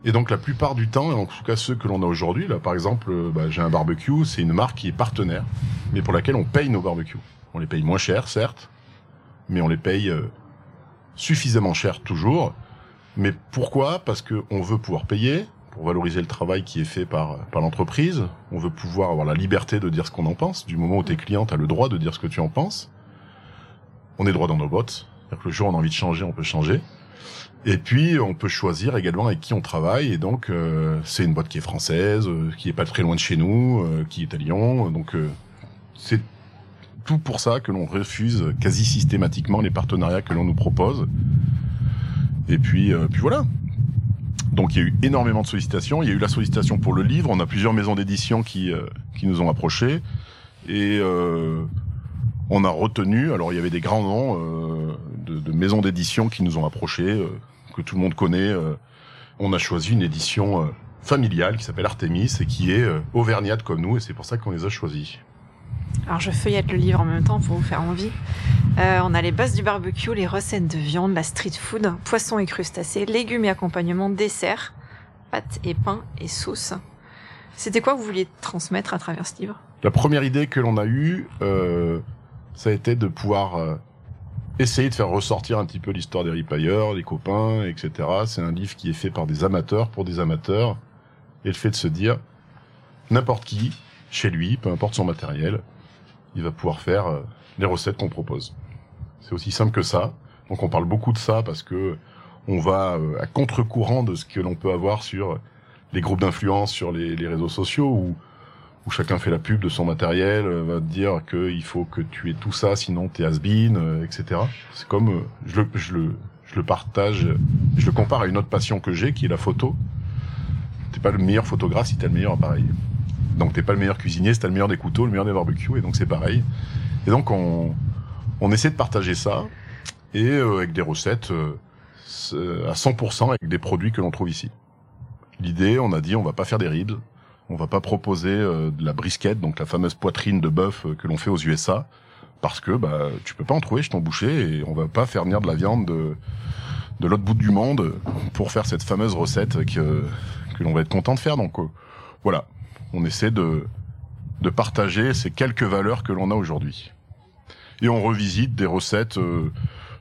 Et donc la plupart du temps, en tout cas ceux que l'on a aujourd'hui, là par exemple, euh, bah, j'ai un barbecue, c'est une marque qui est partenaire, mais pour laquelle on paye nos barbecues. On les paye moins cher, certes, mais on les paye euh, suffisamment cher toujours mais pourquoi? Parce que on veut pouvoir payer pour valoriser le travail qui est fait par, par l'entreprise. On veut pouvoir avoir la liberté de dire ce qu'on en pense. Du moment où t'es client, t'as le droit de dire ce que tu en penses. On est droit dans nos bottes. le jour où on a envie de changer, on peut changer. Et puis, on peut choisir également avec qui on travaille. Et donc, euh, c'est une boîte qui est française, euh, qui est pas très loin de chez nous, euh, qui est à Lyon. Donc, c'est tout pour ça que l'on refuse quasi systématiquement les partenariats que l'on nous propose. Et puis, euh, puis voilà. Donc il y a eu énormément de sollicitations. Il y a eu la sollicitation pour le livre. On a plusieurs maisons d'édition qui euh, qui nous ont approchés et euh, on a retenu. Alors il y avait des grands noms euh, de, de, maisons d'édition qui nous ont approchés, que tout le monde connaît. on a choisi une édition familiale qui s'appelle Artemis et qui est auvergnate comme nous et c'est pour ça qu'on les a choisis. Alors je feuillette le livre en même temps pour vous faire envie. Euh, on a les bases du barbecue, les recettes de viande, la street food, poissons et crustacés, légumes et accompagnement, dessert, pâtes et pain et sauce. C'était quoi vous vouliez transmettre à travers ce livre? La première idée que l'on a eue, euh, ça a été de pouvoir euh, essayer de faire ressortir un petit peu l'histoire des ripailleurs, des copains, etc. C'est un livre qui est fait par des amateurs pour des amateurs. Et le fait de se dire, n'importe qui, chez lui, peu importe son matériel, il va pouvoir faire euh, les recettes qu'on propose. C'est aussi simple que ça. Donc on parle beaucoup de ça parce que on va euh, à contre-courant de ce que l'on peut avoir sur les groupes d'influence, sur les, réseaux sociaux où, où chacun fait la pub de son matériel, euh, va te dire qu'il faut que tu aies tout ça, sinon t'es has-been, etc. C'est comme, je le, je, le, partage, je le compare à une autre passion que j'ai, qui est la photo. T'es pas le meilleur photographe si t'as le meilleur appareil. Donc t'es pas le meilleur cuisinier si t'as le meilleur des couteaux, le meilleur des barbecues, et donc c'est pareil. Et donc on, on essaie de partager ça, et euh, avec des recettes euh, à 100% avec des produits que l'on trouve ici. L'idée, on a dit, on va pas faire des ribs, on va pas proposer euh, de la brisquette, donc la fameuse poitrine de bœuf que l'on fait aux USA, parce que bah tu peux pas en trouver chez ton boucher, et on va pas faire venir de la viande de, de l'autre bout du monde pour faire cette fameuse recette que, que l'on va être content de faire. Donc voilà, on essaie de, de partager ces quelques valeurs que l'on a aujourd'hui. Et on revisite des recettes. Euh,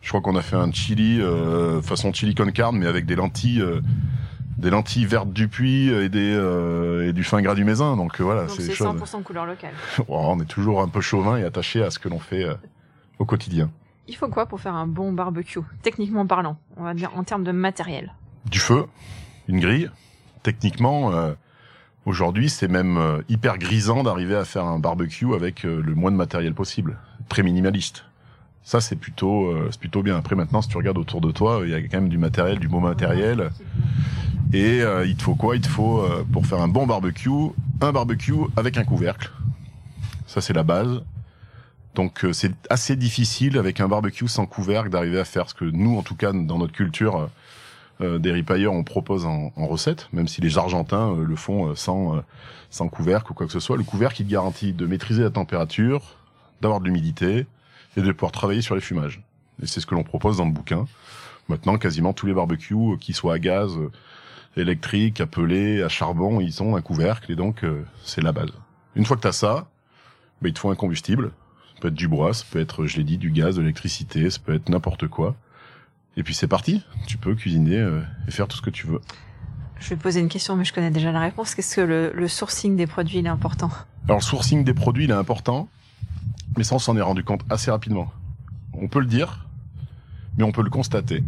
je crois qu'on a fait un chili euh, façon chili con carne, mais avec des lentilles, euh, des lentilles vertes du puits et des et du fin gras du Mézin. Donc voilà, c'est 100% couleur locale. [laughs] on est toujours un peu chauvin et attaché à ce que l'on fait au quotidien. Il faut quoi pour faire un bon barbecue, techniquement parlant, on va dire en termes de matériel Du feu, une grille. Techniquement, Aujourd'hui, c'est même euh, hyper grisant d'arriver à faire un barbecue avec euh, le moins de matériel possible, très minimaliste. Ça, c'est plutôt, euh, c'est plutôt bien. Après, maintenant, si tu regardes autour de toi, il y a quand même du matériel, du beau matériel. Et il te faut quoi? Il te faut, pour faire un bon barbecue, un barbecue avec un couvercle. Ça, c'est la base. Donc, c'est assez difficile avec un barbecue sans couvercle d'arriver à faire ce que nous, en tout cas, dans notre culture, euh, des ripailleurs on propose en, recette, même si les Argentins euh, le font euh, sans, sans couvercle ou quoi que ce soit. Le couvercle te garantit de maîtriser la température, d'avoir de l'humidité et de pouvoir travailler sur les fumages. Et c'est ce que l'on propose dans le bouquin. Maintenant, quasiment tous les barbecues, qui soient à gaz, électrique, à à charbon, ils ont un couvercle et donc c'est la base. Une fois que tu as ça, bah, il te faut un combustible. Ça peut être du bois, ça peut être, je l'ai dit, du gaz, de l'électricité, ça peut être n'importe quoi. Et puis c'est parti, tu peux cuisiner euh, et faire tout ce que tu veux. Je vais poser une question, mais je connais déjà la réponse. Qu'est-ce que le, le, sourcing des produits il est important? Alors le sourcing des produits il est important, mais ça on s'en est rendu compte assez rapidement. On peut le dire, mais on peut le constater.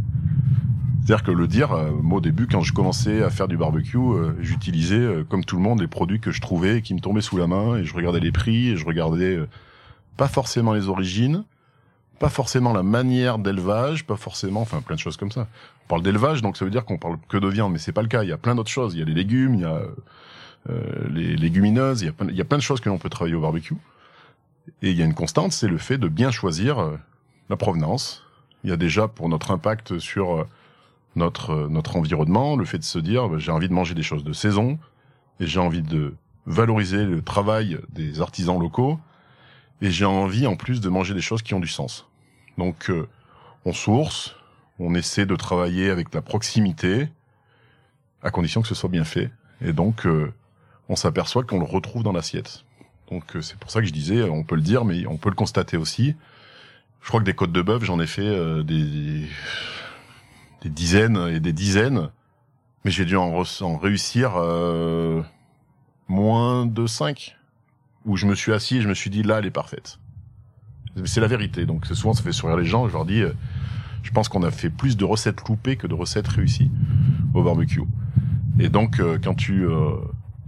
C'est-à-dire que le dire, euh, moi au début quand je commençais à faire du barbecue, euh, j'utilisais comme tout le monde les produits que je trouvais qui me tombaient sous la main et je regardais les prix et je regardais pas forcément les origines, pas forcément la manière d'élevage, pas forcément, enfin plein de choses comme ça. On parle d'élevage, donc ça veut dire qu'on parle que de viande, mais c'est pas le cas. Il y a plein d'autres choses. Il y a les légumes, il y a euh, les légumineuses, il y, a plein, il de choses que l'on peut travailler au barbecue. Et il y a une constante, c'est le fait de bien choisir euh, la provenance. Il y a déjà pour notre impact sur euh, notre notre environnement, le fait de se dire bah, j'ai envie de manger des choses de saison et j'ai envie de valoriser le travail des artisans locaux et j'ai envie en plus de manger des choses qui ont du sens. Donc euh, on source, on essaie de travailler avec la proximité, à condition que ce soit bien fait, et donc euh, on s'aperçoit qu'on le retrouve dans l'assiette. Donc euh, c'est pour ça que je disais, on peut le dire, mais on peut le constater aussi. Je crois que des côtes de bœuf, j'en ai fait des, dizaines et des dizaines, mais j'ai dû en, en réussir moins de 5 où je me suis assis et je me suis dit là elle est parfaite. C'est la vérité. Donc souvent ça fait sourire les gens. Je leur dis, euh, je pense qu'on a fait plus de recettes loupées que de recettes réussies au barbecue. Et donc euh, quand tu euh,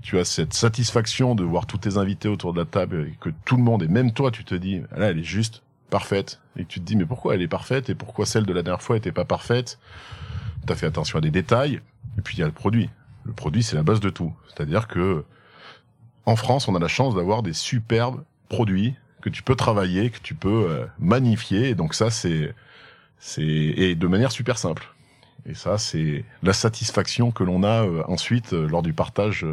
tu as cette satisfaction de voir tous tes invités autour de la table et que tout le monde et même toi tu te dis là elle est juste parfaite et tu te dis mais pourquoi elle est parfaite et pourquoi celle de la dernière fois était pas parfaite? T'as fait attention à des détails et puis il y a le produit. Le produit c'est la base de tout. C'est-à-dire que en France, on a la chance d'avoir des superbes produits que tu peux travailler, que tu peux euh, magnifier. Et donc ça, c'est c'est et de manière super simple. Et ça, c'est la satisfaction que l'on a euh, ensuite euh, lors du partage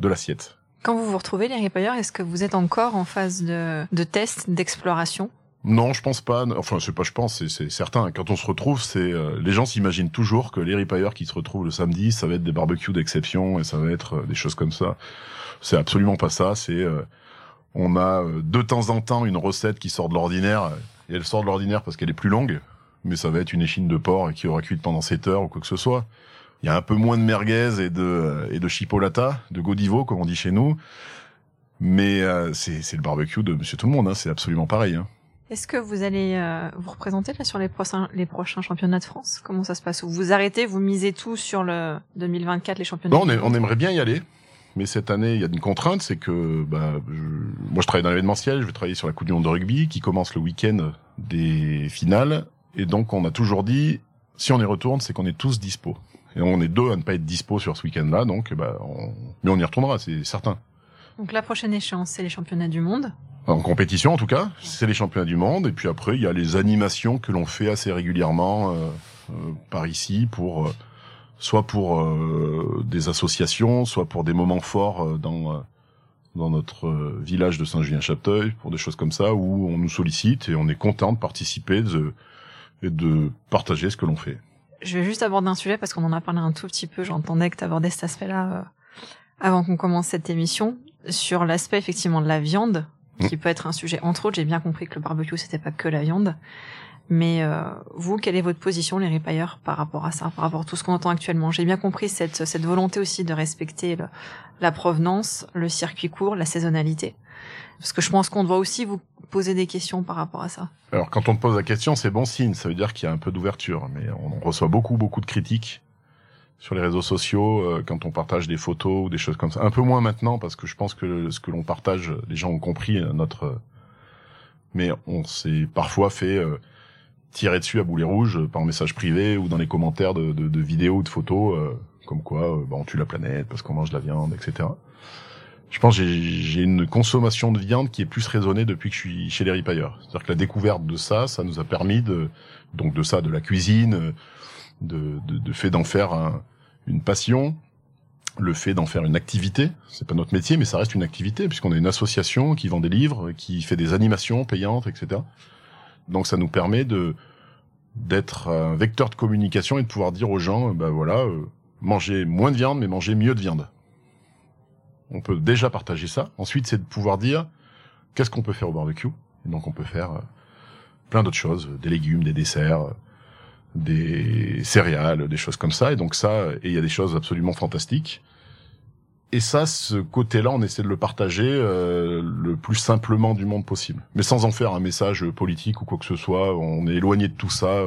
de l'assiette. Quand vous vous retrouvez les ripailleurs, est-ce que vous êtes encore en phase de, de test, d'exploration? Non, je pense pas. Enfin, c'est pas je pense, c'est certain. Quand on se retrouve, c'est les gens s'imaginent toujours que les ripailleurs qui se retrouvent le samedi, ça va être des barbecues d'exception et ça va être des choses comme ça. C'est absolument pas ça. C'est euh, on a euh, de temps en temps une recette qui sort de l'ordinaire et elle sort de l'ordinaire parce qu'elle est plus longue, mais ça va être une échine de porc qui aura cuit pendant 7 heures ou quoi que ce soit. Il y a un peu moins de merguez et de euh, et de chipolata, de godivo comme on dit chez nous, mais c'est le barbecue de Monsieur Tout le Monde. Hein, c'est absolument pareil. Hein. Est-ce que vous allez vous représenter là sur les prochains les prochains championnats de France? Comment ça se passe? Vous arrêtez, vous misez tout sur le 2024 les championnats on, on aimerait bien y aller. Mais cette année, il y a une contrainte, c'est que bah, moi je travaille dans l'événementiel, je vais travailler sur la Coupe du Monde de rugby qui commence le week-end des finales, et donc on a toujours dit si on y retourne, c'est qu'on est tous dispo. Et on est deux à ne pas être dispo sur ce week-end-là, donc bah, on... mais on y retournera, c'est certain. Donc la prochaine échéance, c'est les championnats du monde. En compétition, en tout cas, c'est les championnats du monde. Et puis après, il y a les animations que l'on fait assez régulièrement euh, euh, par ici pour euh, soit pour euh, des associations, soit pour des moments forts euh, dans dans notre village de Saint-Julien-Chapteuil, pour des choses comme ça, où on nous sollicite et on est content de participer de, et de partager ce que l'on fait. Je vais juste aborder un sujet parce qu'on en a parlé un tout petit peu. J'entendais que tu abordais cet aspect-là avant qu'on commence cette émission sur l'aspect effectivement de la viande, qui peut être un sujet. Entre autres. J'ai bien compris que le barbecue c'était pas que la viande, mais euh, vous, quelle est votre position, les ripailleurs, par rapport à ça, par rapport à tout ce qu'on entend actuellement? J'ai bien compris cette cette volonté aussi de respecter le- la provenance, le circuit court, la saisonnalité, parce que je pense qu'on doit aussi vous poser des questions par rapport à ça. Alors quand on te pose la question, c'est bon signe, ça veut dire qu'il y a un peu d'ouverture, mais on reçoit beaucoup beaucoup de critiques sur les réseaux sociaux euh, quand on partage des photos ou des choses comme ça. Un peu moins maintenant parce que je pense que ce que l'on partage, les gens ont compris euh, notre mais on s'est parfois fait euh, tirer dessus à boulet rouge euh, par message privé ou dans les commentaires de, de, de vidéos ou de photos euh, comme quoi euh, bah, on tue la planète parce qu'on mange de la viande, etc. Je pense que j'ai j'ai une consommation de viande qui est plus raisonnée depuis que je suis chez les ripailleurs. C'est-à-dire que la découverte de ça, ça nous a permis de donc de ça, de la cuisine, de, fait d'en faire un- une passion, le fait d'en faire une activité. C'est pas notre métier, mais ça reste une activité puisqu'on est une association qui vend des livres, qui fait des animations payantes, etc. Donc ça nous permet de d'être un vecteur de communication et de pouvoir dire aux gens, ben voilà, euh, mangez moins de viande, mais mangez mieux de viande. On peut déjà partager ça. Ensuite, c'est de pouvoir dire qu'est-ce qu'on peut faire au barbecue? Et donc, on peut faire euh, plein d'autres choses, des légumes, des desserts, euh, des céréales, des choses comme ça. Et donc ça, et il y a des choses absolument fantastiques. Et ça, ce côté-là, on essaie de le partager euh, le plus simplement du monde possible, mais sans en faire un message politique ou quoi que ce soit. On est éloigné de tout ça.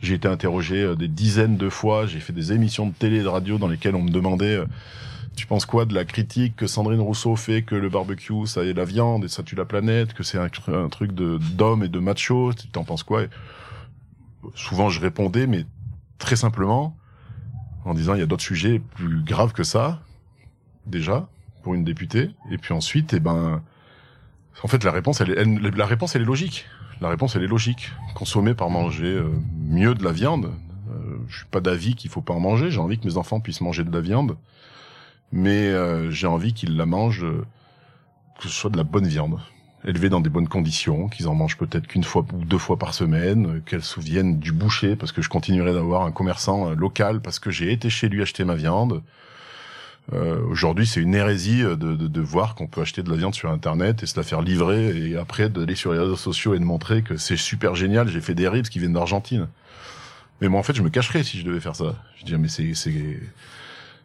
J'ai été interrogé euh, des dizaines de fois. J'ai fait des émissions de télé et de radio dans lesquelles on me demandait euh, tu penses quoi de la critique que Sandrine Rousseau fait que le barbecue ça est la viande et ça tue la planète, que c'est un, tr- un truc de d'homme et de macho, tu t'en penses quoi? Souvent je répondais mais très simplement en disant il y a d'autres sujets plus graves que ça déjà pour une députée et puis ensuite eh ben en fait la réponse elle, elle- la réponse elle est logique. La réponse elle est logique. Consommer par manger euh, mieux de la viande. Euh, je suis pas d'avis qu'il faut pas en manger, j'ai envie que mes enfants puissent manger de la viande mais euh, j'ai envie qu'ils la mangent, que ce soit de la bonne viande, élevée dans des bonnes conditions, qu'ils en mangent peut-être qu'une fois ou deux fois par semaine, euh, qu'elles souviennent du boucher, parce que je continuerai d'avoir un commerçant euh, local, parce que j'ai été chez lui acheter ma viande. Euh, Aujourd'hui, c'est une hérésie euh, de, de, de voir qu'on peut acheter de la viande sur Internet et se la faire livrer, et après d'aller sur les réseaux sociaux et de montrer que c'est super génial, j'ai fait des ribs qui viennent d'Argentine. Mais moi, en fait, je me cacherais si je devais faire ça. Je dis, mais c'est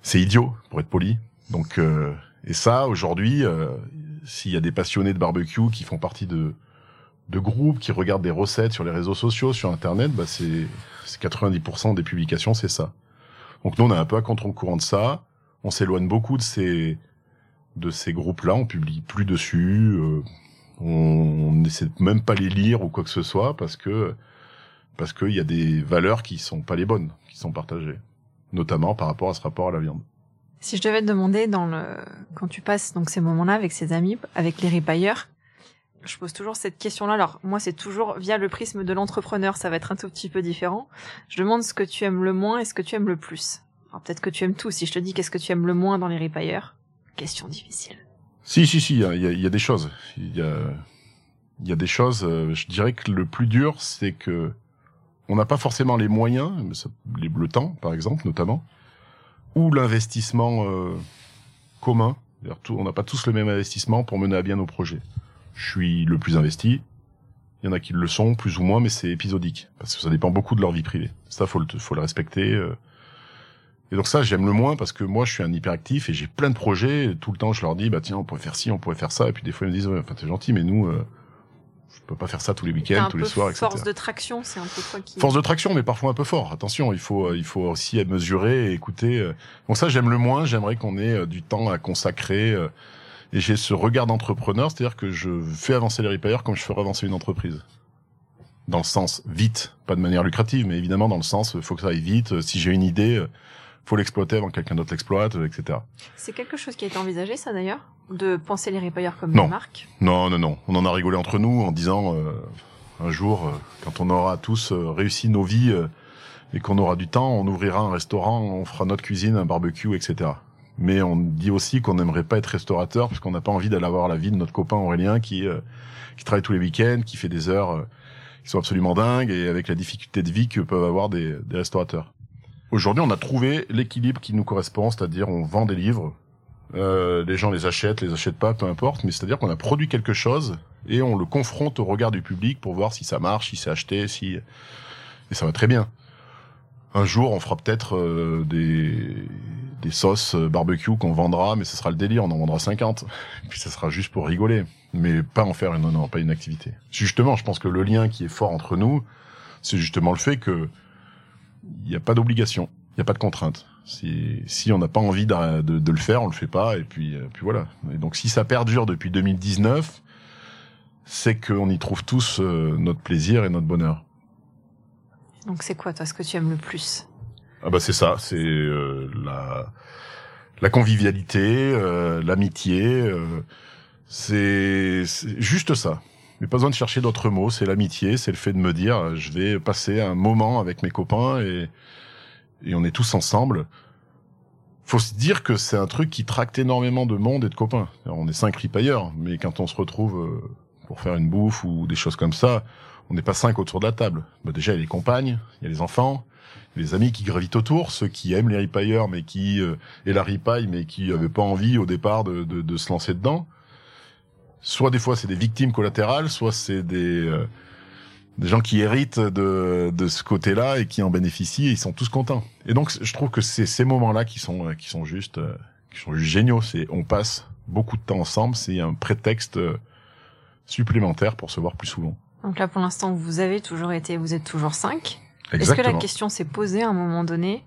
c'est idiot, pour être poli. Donc, euh, et ça, aujourd'hui, euh, s'il y a des passionnés de barbecue qui font partie de, de groupes, qui regardent des recettes sur les réseaux sociaux, sur Internet, bah c'est c'est 90% des publications, c'est ça. Donc nous, on est un peu à contre-courant de ça. On s'éloigne beaucoup de ces de ces groupes-là. On publie plus dessus. euh, on on n'essaie même pas les lire ou quoi que ce soit parce que parce qu'il y a des valeurs qui sont pas les bonnes, qui sont partagées notamment par rapport à ce rapport à la viande. Si je devais te demander dans le quand tu passes donc ces moments-là avec ses amis, avec les ripailleurs, je pose toujours cette question-là. Alors moi, c'est toujours via le prisme de l'entrepreneur, ça va être un tout petit peu différent. Je demande ce que tu aimes le moins et ce que tu aimes le plus. Alors peut-être que tu aimes tout. Si je te dis qu'est-ce que tu aimes le moins dans les ripailleurs, question difficile. Si, si, si, il y a, des choses. Il y a, y a des choses. euh, je dirais que le plus dur, c'est que on n'a pas forcément les moyens, mais ça- le temps, par exemple, notamment, ou l'investissement euh, commun. On n'a pas tous le même investissement pour mener à bien nos projets. Je suis le plus investi. Il y en a qui le sont, plus ou moins, mais c'est épisodique parce que ça dépend beaucoup de leur vie privée. Ça, faut le, respecter. euh. Et donc ça, j'aime le moins parce que moi, je suis un hyperactif et j'ai plein de projets. Et tout le temps, je leur dis, bah tiens, on pourrait faire ci, on pourrait faire ça. Et puis des fois, ils me disent, ouais, enfin, t'es gentil, mais nous, euh, je peux pas faire ça tous les week-ends, tous les soirs, etc. force de traction, c'est un peu toi qui. Force de traction, mais parfois un peu fort. Attention, il faut, euh, il faut aussi être mesuré et écouter. euh. Bon, ça, j'aime le moins. J'aimerais qu'on ait euh, du temps à consacrer. Et j'ai ce regard d'entrepreneur, c'est-à-dire que je fais avancer les repairs comme je ferais avancer une entreprise. dans le sens vite, pas de manière lucrative, mais évidemment dans le sens faut que ça aille vite. Si j'ai une idée, faut l'exploiter avant que quelqu'un d'autre l'exploite, etc. C'est quelque chose qui a été envisagé, ça d'ailleurs, de penser les repailleurs comme une marque Non, non, non. On en a rigolé entre nous en disant euh, un jour, euh, quand on aura tous euh, réussi nos vies et qu'on aura du temps, on ouvrira un restaurant, on fera notre cuisine, un barbecue, etc. Mais on dit aussi qu'on n'aimerait pas être restaurateur parce qu'on n'a pas envie d'aller avoir la vie de notre copain Aurélien qui qui travaille tous les week-ends, qui fait des heures qui sont absolument dingues et avec la difficulté de vie que peuvent avoir des, des restaurateurs. Aujourd'hui, on a trouvé l'équilibre qui nous correspond, c'est-à-dire on vend des livres, euh, les gens les achètent, les achètent pas, peu importe, mais c'est-à-dire qu'on a produit quelque chose et on le confronte au regard du public pour voir si ça marche, si c'est acheté, si et ça va très bien. Un jour, on fera peut-être euh, des des sauces barbecue qu'on vendra, mais ce sera le délire, on en vendra 50. [laughs] Et puis ça sera juste pour rigoler, mais pas en faire une non, non, pas une activité. Justement, je pense que le lien qui est fort entre nous, c'est justement le fait que il n'y a pas d'obligation, il n'y a pas de contrainte. Si, si on n'a pas envie de, de, le faire, on le fait pas, et puis, euh, puis voilà. Et donc si ça perdure depuis 2019, c'est qu'on y trouve tous euh, notre plaisir et notre bonheur. Donc c'est quoi toi ce que tu aimes le plus? Ah bah c'est ça, c'est euh, la la convivialité, l'amitié, c'est juste ça. Mais pas besoin de chercher d'autres mots. C'est l'amitié, c'est le fait de me dire, je vais passer un moment avec mes copains et, et on est tous ensemble. Faut se dire que c'est un truc qui tracte énormément de monde et de copains. on est cinq ripailleurs, mais quand on se retrouve euh, pour faire une bouffe ou des choses comme ça, on n'est pas cinq autour de la table. Bah déjà, il y a les compagnes, il y a les enfants, les amis qui gravitent autour, ceux qui aiment les ripailleurs, mais qui euh, et la ripaille, mais qui avaient pas envie au départ de, de, de se lancer dedans soit des fois c'est des victimes collatérales, soit c'est des euh, des gens qui héritent de, de ce côté-là et qui en bénéficient et ils sont tous contents. Et donc je trouve que c'est ces moments-là qui sont qui sont juste euh, qui sont juste géniaux. C'est on passe beaucoup de temps ensemble, c'est un prétexte euh, supplémentaire pour se voir plus souvent. Donc là pour l'instant vous avez toujours été, vous êtes toujours cinq. Est-ce que la question s'est posée à un moment donné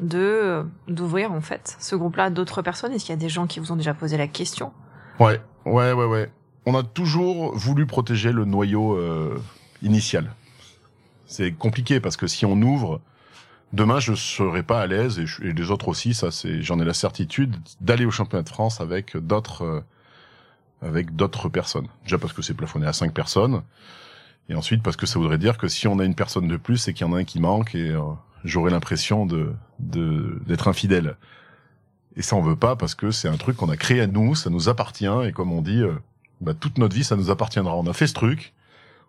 de d'ouvrir en fait ce groupe-là à d'autres personnes? Est-ce qu'il y a des gens qui vous ont déjà posé la question? Ouais, ouais, ouais, ouais on a toujours voulu protéger le noyau euh, initial. C'est compliqué parce que si on ouvre, demain je serai pas à l'aise et, les autres aussi, ça c'est, j'en ai la certitude d'aller au championnat de France avec d'autres, euh, avec d'autres personnes. Déjà parce que c'est plafonné à cinq personnes, et ensuite parce que ça voudrait dire que si on a une personne de plus, c'est qu'il y en a un qui manque et euh, j'aurai l'impression de d'être infidèle. Et ça on veut pas parce que c'est un truc qu'on a créé à nous, ça nous appartient et comme on dit bah, toute notre vie, ça nous appartiendra. On a fait ce truc,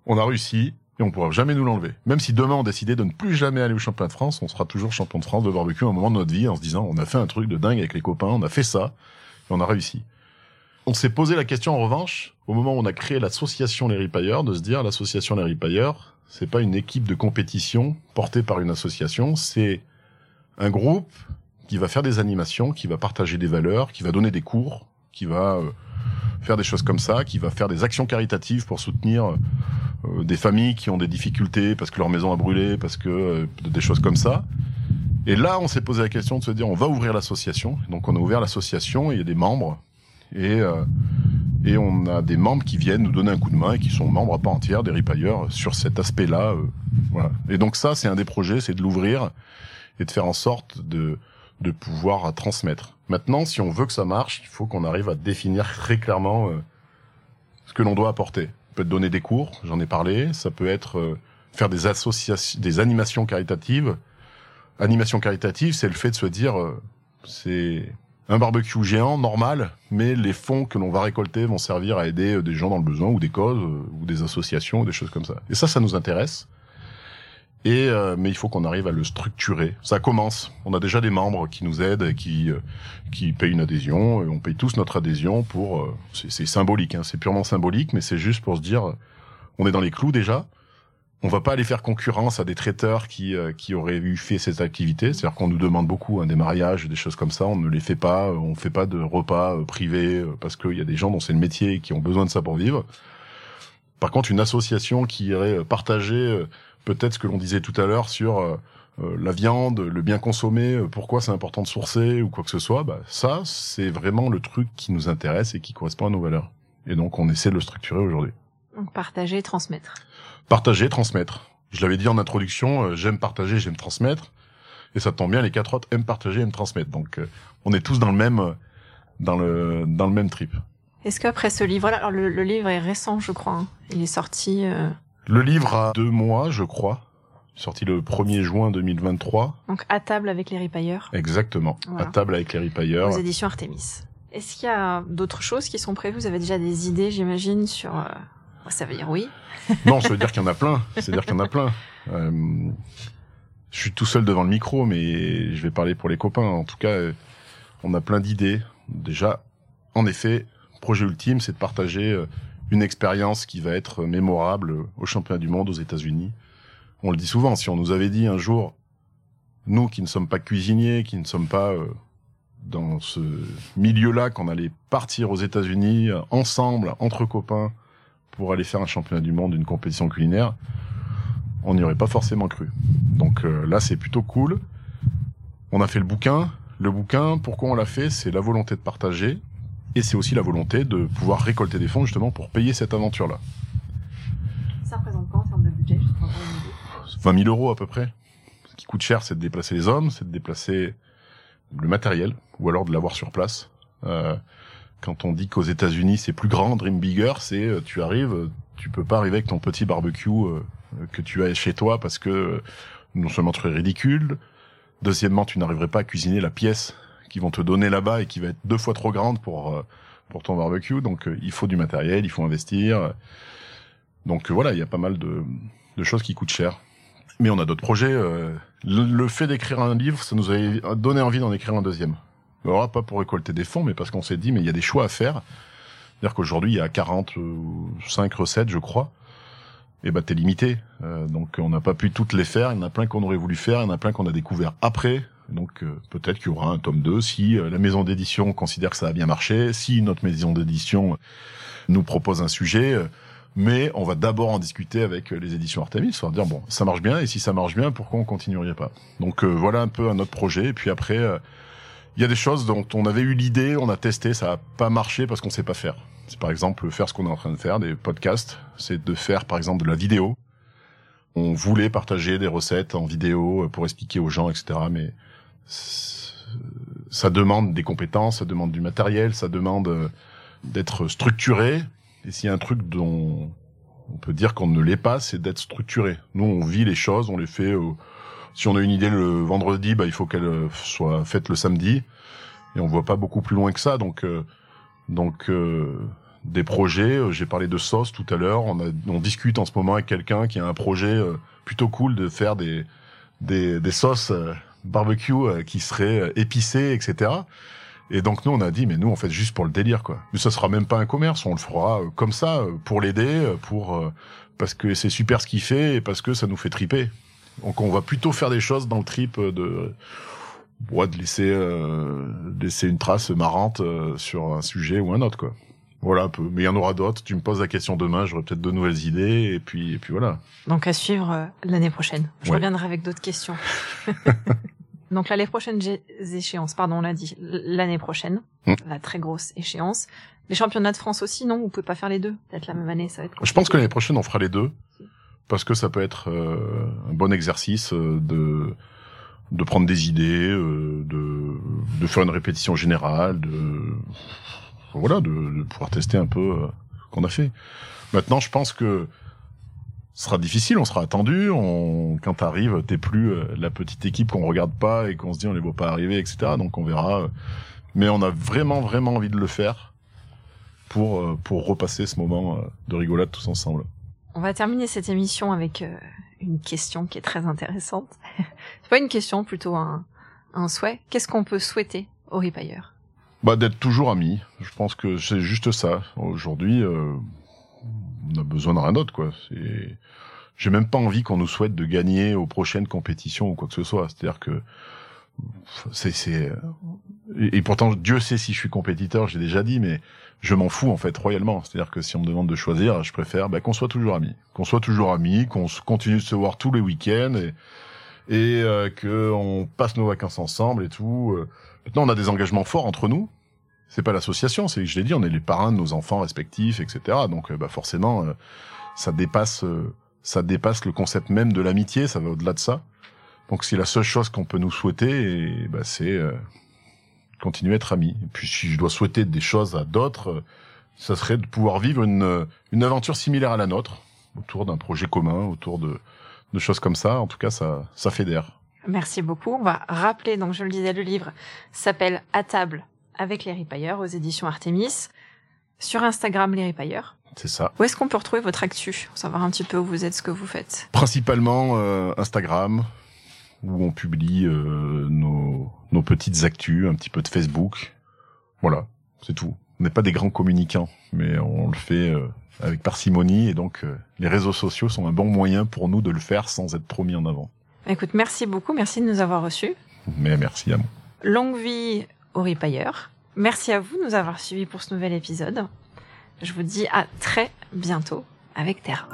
on a réussi, et on pourra jamais nous l'enlever. Même si demain on décidait de ne plus jamais aller au championnat de France, on sera toujours champion de France de barbecue à un moment de notre vie en se disant on a fait un truc de dingue avec les copains, on a fait ça, et on a réussi. On s'est posé la question en revanche, au moment où on a créé l'association Les Ripailleurs, de se dire l'association Les Ripailleurs, c'est pas une équipe de compétition portée par une association, c'est un groupe qui va faire des animations, qui va partager des valeurs, qui va donner des cours, qui va euh, faire des choses comme ça, qui va faire des actions caritatives pour soutenir euh, des familles qui ont des difficultés parce que leur maison a brûlé, parce que euh, des choses comme ça. Et là, on s'est posé la question de se dire, on va ouvrir l'association. Donc, on a ouvert l'association, il y a des membres, et euh, et on a des membres qui viennent nous donner un coup de main et qui sont membres à part entière des ripailleurs sur cet aspect-là. voilà. Et donc ça, c'est un des projets, c'est de l'ouvrir et de faire en sorte de de pouvoir transmettre. Maintenant, si on veut que ça marche, il faut qu'on arrive à définir très clairement euh, ce que l'on doit apporter. On peut donner des cours, j'en ai parlé. Ça peut être euh, faire des associations, des animations caritatives. Animation caritative, c'est le fait de se dire, euh, c'est un barbecue géant normal, mais les fonds que l'on va récolter vont servir à aider des gens dans le besoin ou des causes ou des associations ou des choses comme ça. Et ça, ça nous intéresse. Et euh, mais il faut qu'on arrive à le structurer. Ça commence. On a déjà des membres qui nous aident, et qui euh, qui payent une adhésion. on paye tous notre adhésion pour. Euh, c'est symbolique, hein, c'est purement symbolique, mais c'est juste pour se dire, on est dans les clous déjà. On va pas aller faire concurrence à des traiteurs qui qui auraient eu fait cette activité. C'est-à-dire qu'on nous demande beaucoup hein, des mariages, des choses comme ça. On ne les fait pas. On fait pas de repas privés parce qu'il y a des gens dont c'est le métier et qui ont besoin de ça pour vivre. Par contre, une association qui irait partager peut-être ce que l'on disait tout à l'heure sur euh, euh, la viande, le bien consommé, euh, pourquoi c'est important de sourcer ou quoi que ce soit, bah, ça, c'est vraiment le truc qui nous intéresse et qui correspond à nos valeurs. Et donc, on essaie de le structurer aujourd'hui. Donc partager, transmettre. Partager, transmettre. Je l'avais dit en introduction, euh, j'aime partager, j'aime transmettre. Et ça tombe bien, les quatre autres aiment partager, aiment transmettre. Donc euh, on est tous dans le même, dans le, dans le même trip. Est-ce qu'après ce livre-là, alors le, le, livre est récent, je crois. Hein. Il est sorti. Euh... Le livre a deux mois, je crois. Sorti le 1er juin 2023. Donc à table avec les ripailleurs. Exactement. Voilà. À table avec les ripailleurs. Aux éditions Artemis. Est-ce qu'il y a d'autres choses qui sont prévues? Vous avez déjà des idées, j'imagine, sur. Euh... Ça veut dire oui. [laughs] non, ça veut dire qu'il y en a plein. C'est-à-dire qu'il y en a plein. Euh, je suis tout seul devant le micro, mais je vais parler pour les copains. En tout cas, on a plein d'idées. Déjà, en effet, projet ultime, c'est de partager euh, une expérience qui va être mémorable au championnat du monde aux États-Unis. On le dit souvent, si on nous avait dit un jour, nous qui ne sommes pas cuisiniers, qui ne sommes pas euh, dans ce milieu-là, qu'on allait partir aux États-Unis euh, ensemble, entre copains, pour aller faire un championnat du monde, une compétition culinaire, on n'y aurait pas forcément cru. Donc euh, là, c'est plutôt cool. On a fait le bouquin. Le bouquin, pourquoi on l'a fait? C'est la volonté de partager, et c'est aussi la volonté de pouvoir récolter des fonds justement pour payer cette aventure-là. Ça représente quoi en termes de budget 20 000 euros à peu près. Ce qui coûte cher, c'est de déplacer les hommes, c'est de déplacer le matériel, ou alors de l'avoir sur place. Euh, quand on dit qu'aux États-Unis c'est plus grand, Dream Bigger, c'est euh, tu arrives, tu peux pas arriver avec ton petit barbecue euh, que tu as chez toi parce que non seulement tu es ridicule, deuxièmement tu n'arriverais pas à cuisiner la pièce qui vont te donner là-bas et qui va être deux fois trop grande pour euh, pour ton barbecue. Donc il faut du matériel, il faut investir. Donc voilà, il y a pas mal de, de choses qui coûtent cher. Mais on a d'autres projets. Le, fait d'écrire un livre, ça nous a donné envie d'en écrire un deuxième. Alors pas pour récolter des fonds, mais parce qu'on s'est dit, mais il y a des choix à faire. C'est-à-dire qu'aujourd'hui, il y a 45 recettes, je crois. Et bah t'es limité. Euh, donc on n'a pas pu toutes les faire. Il y en a plein qu'on aurait voulu faire, il y en a plein qu'on a découvert après. Donc euh, peut-être qu'il y aura un tome 2 si euh, la maison d'édition considère que ça a bien marché, si notre maison d'édition nous propose un sujet. mais on va d'abord en discuter avec les éditions Artemis, on dire bon, ça marche bien, et si ça marche bien, pourquoi on continuerait pas? Donc voilà un peu un autre projet. Et puis après, il y a des choses dont on avait eu l'idée, on a testé, ça n'a pas marché parce qu'on sait pas faire. C'est par exemple faire ce qu'on est en train de faire, des podcasts, c'est de faire par exemple de la vidéo. On voulait partager des recettes en vidéo pour expliquer aux gens, etc. Mais ça demande des compétences, ça demande du matériel, ça demande euh, d'être structuré. Et s'il y a un truc dont on peut dire qu'on ne l'est pas, c'est d'être structuré. Nous, on vit les choses, on les fait. Au si on a une idée le vendredi, bah, il faut qu'elle euh, soit faite le samedi. Et on voit pas beaucoup plus loin que ça. Donc, euh, donc euh, des projets. J'ai parlé de sauce tout à l'heure. On, on discute en ce moment avec quelqu'un qui a un projet plutôt cool de faire des des, des sauces barbecue qui seraient épicées, etc. Et donc nous on a dit mais nous on fait juste pour le délire quoi. Mais ça sera même pas un commerce, on le fera comme ça pour l'aider, pour parce que c'est super ce qu'il fait et parce que ça nous fait triper. Donc on va plutôt faire des choses dans le trip de ouais, de laisser euh, laisser une trace marrante euh, sur un sujet ou un autre quoi. Voilà un peu. Mais il y en aura d'autres. Tu me poses la question demain, j'aurai peut-être de nouvelles idées et puis et puis voilà. Donc à suivre euh, l'année prochaine. Je ouais. reviendrai avec d'autres questions. [laughs] [laughs] Donc là, les prochaines échéances, pardon, on l'a dit, l'année prochaine, mmh. la très grosse échéance. Les championnats de France aussi, non? Vous pouvez pas faire les deux Peut-être la même année, ça va être compliqué. Je pense que l'année prochaine, on fera les deux parce que ça peut être euh, un bon exercice euh, de de prendre des idées, euh, de de faire une répétition générale, de voilà, de, de pouvoir tester un peu ce qu'on a fait. Maintenant, je pense que ce sera difficile, on sera attendu. On, quand t'arrives, t'es plus la petite équipe qu'on regarde pas et qu'on se dit on les voit pas arriver, etc. Donc on verra. Mais on a vraiment vraiment envie de le faire pour pour repasser ce moment de rigolade tous ensemble. On va terminer cette émission avec euh, une question qui est très intéressante. [laughs] c'est pas une question, plutôt un, un souhait. Qu'est-ce qu'on peut souhaiter aux ripailleurs? Bah d'être toujours amis. Je pense que c'est juste ça. Aujourd'hui, euh, on a besoin de rien d'autre, quoi. C'est... J'ai même pas envie qu'on nous souhaite de gagner aux prochaines compétitions ou quoi que ce soit. C'est-à-dire que c'est, c'est... Et, pourtant, Dieu sait si je suis compétiteur, j'ai déjà dit, mais je m'en fous en fait royalement. C'est-à-dire que si on me demande de choisir, je préfère bah, qu'on soit toujours amis, qu'on soit toujours amis, qu'on continue de se voir tous les week-ends et, et euh, que on passe nos vacances ensemble et tout. Maintenant, on a des engagements forts entre nous. C'est pas l'association, c'est je l'ai dit, on est les parrains de nos enfants respectifs, etc. Donc bah forcément, ça dépasse, ça dépasse le concept même de l'amitié, ça va au-delà de ça. Donc c'est la seule chose qu'on peut nous souhaiter, bah, c'est continuer à être amis. Et puis si je dois souhaiter des choses à d'autres, ça serait de pouvoir vivre une, une aventure similaire à la nôtre, autour d'un projet commun, autour de, de choses comme ça. En tout cas, ça, ça fédère. Merci beaucoup. On va rappeler, donc je le disais, le livre s'appelle À table avec les ripailleurs aux éditions Artemis. Sur Instagram, les ripailleurs. C'est ça. Où est-ce qu'on peut retrouver votre actu Pour savoir un petit peu où vous êtes, ce que vous faites? Principalement euh, Instagram, où on publie euh, nos, nos petites actus, un petit peu de Facebook. Voilà, c'est tout. On n'est pas des grands communicants, mais on le fait euh, avec parcimonie et donc les réseaux sociaux sont un bon moyen pour nous de le faire sans être trop mis en avant. Écoute, merci beaucoup, merci de nous avoir reçus. Mais merci à moi. Longue vie Merci à vous de nous avoir suivis pour ce nouvel épisode. Je vous dis à très bientôt avec Terra.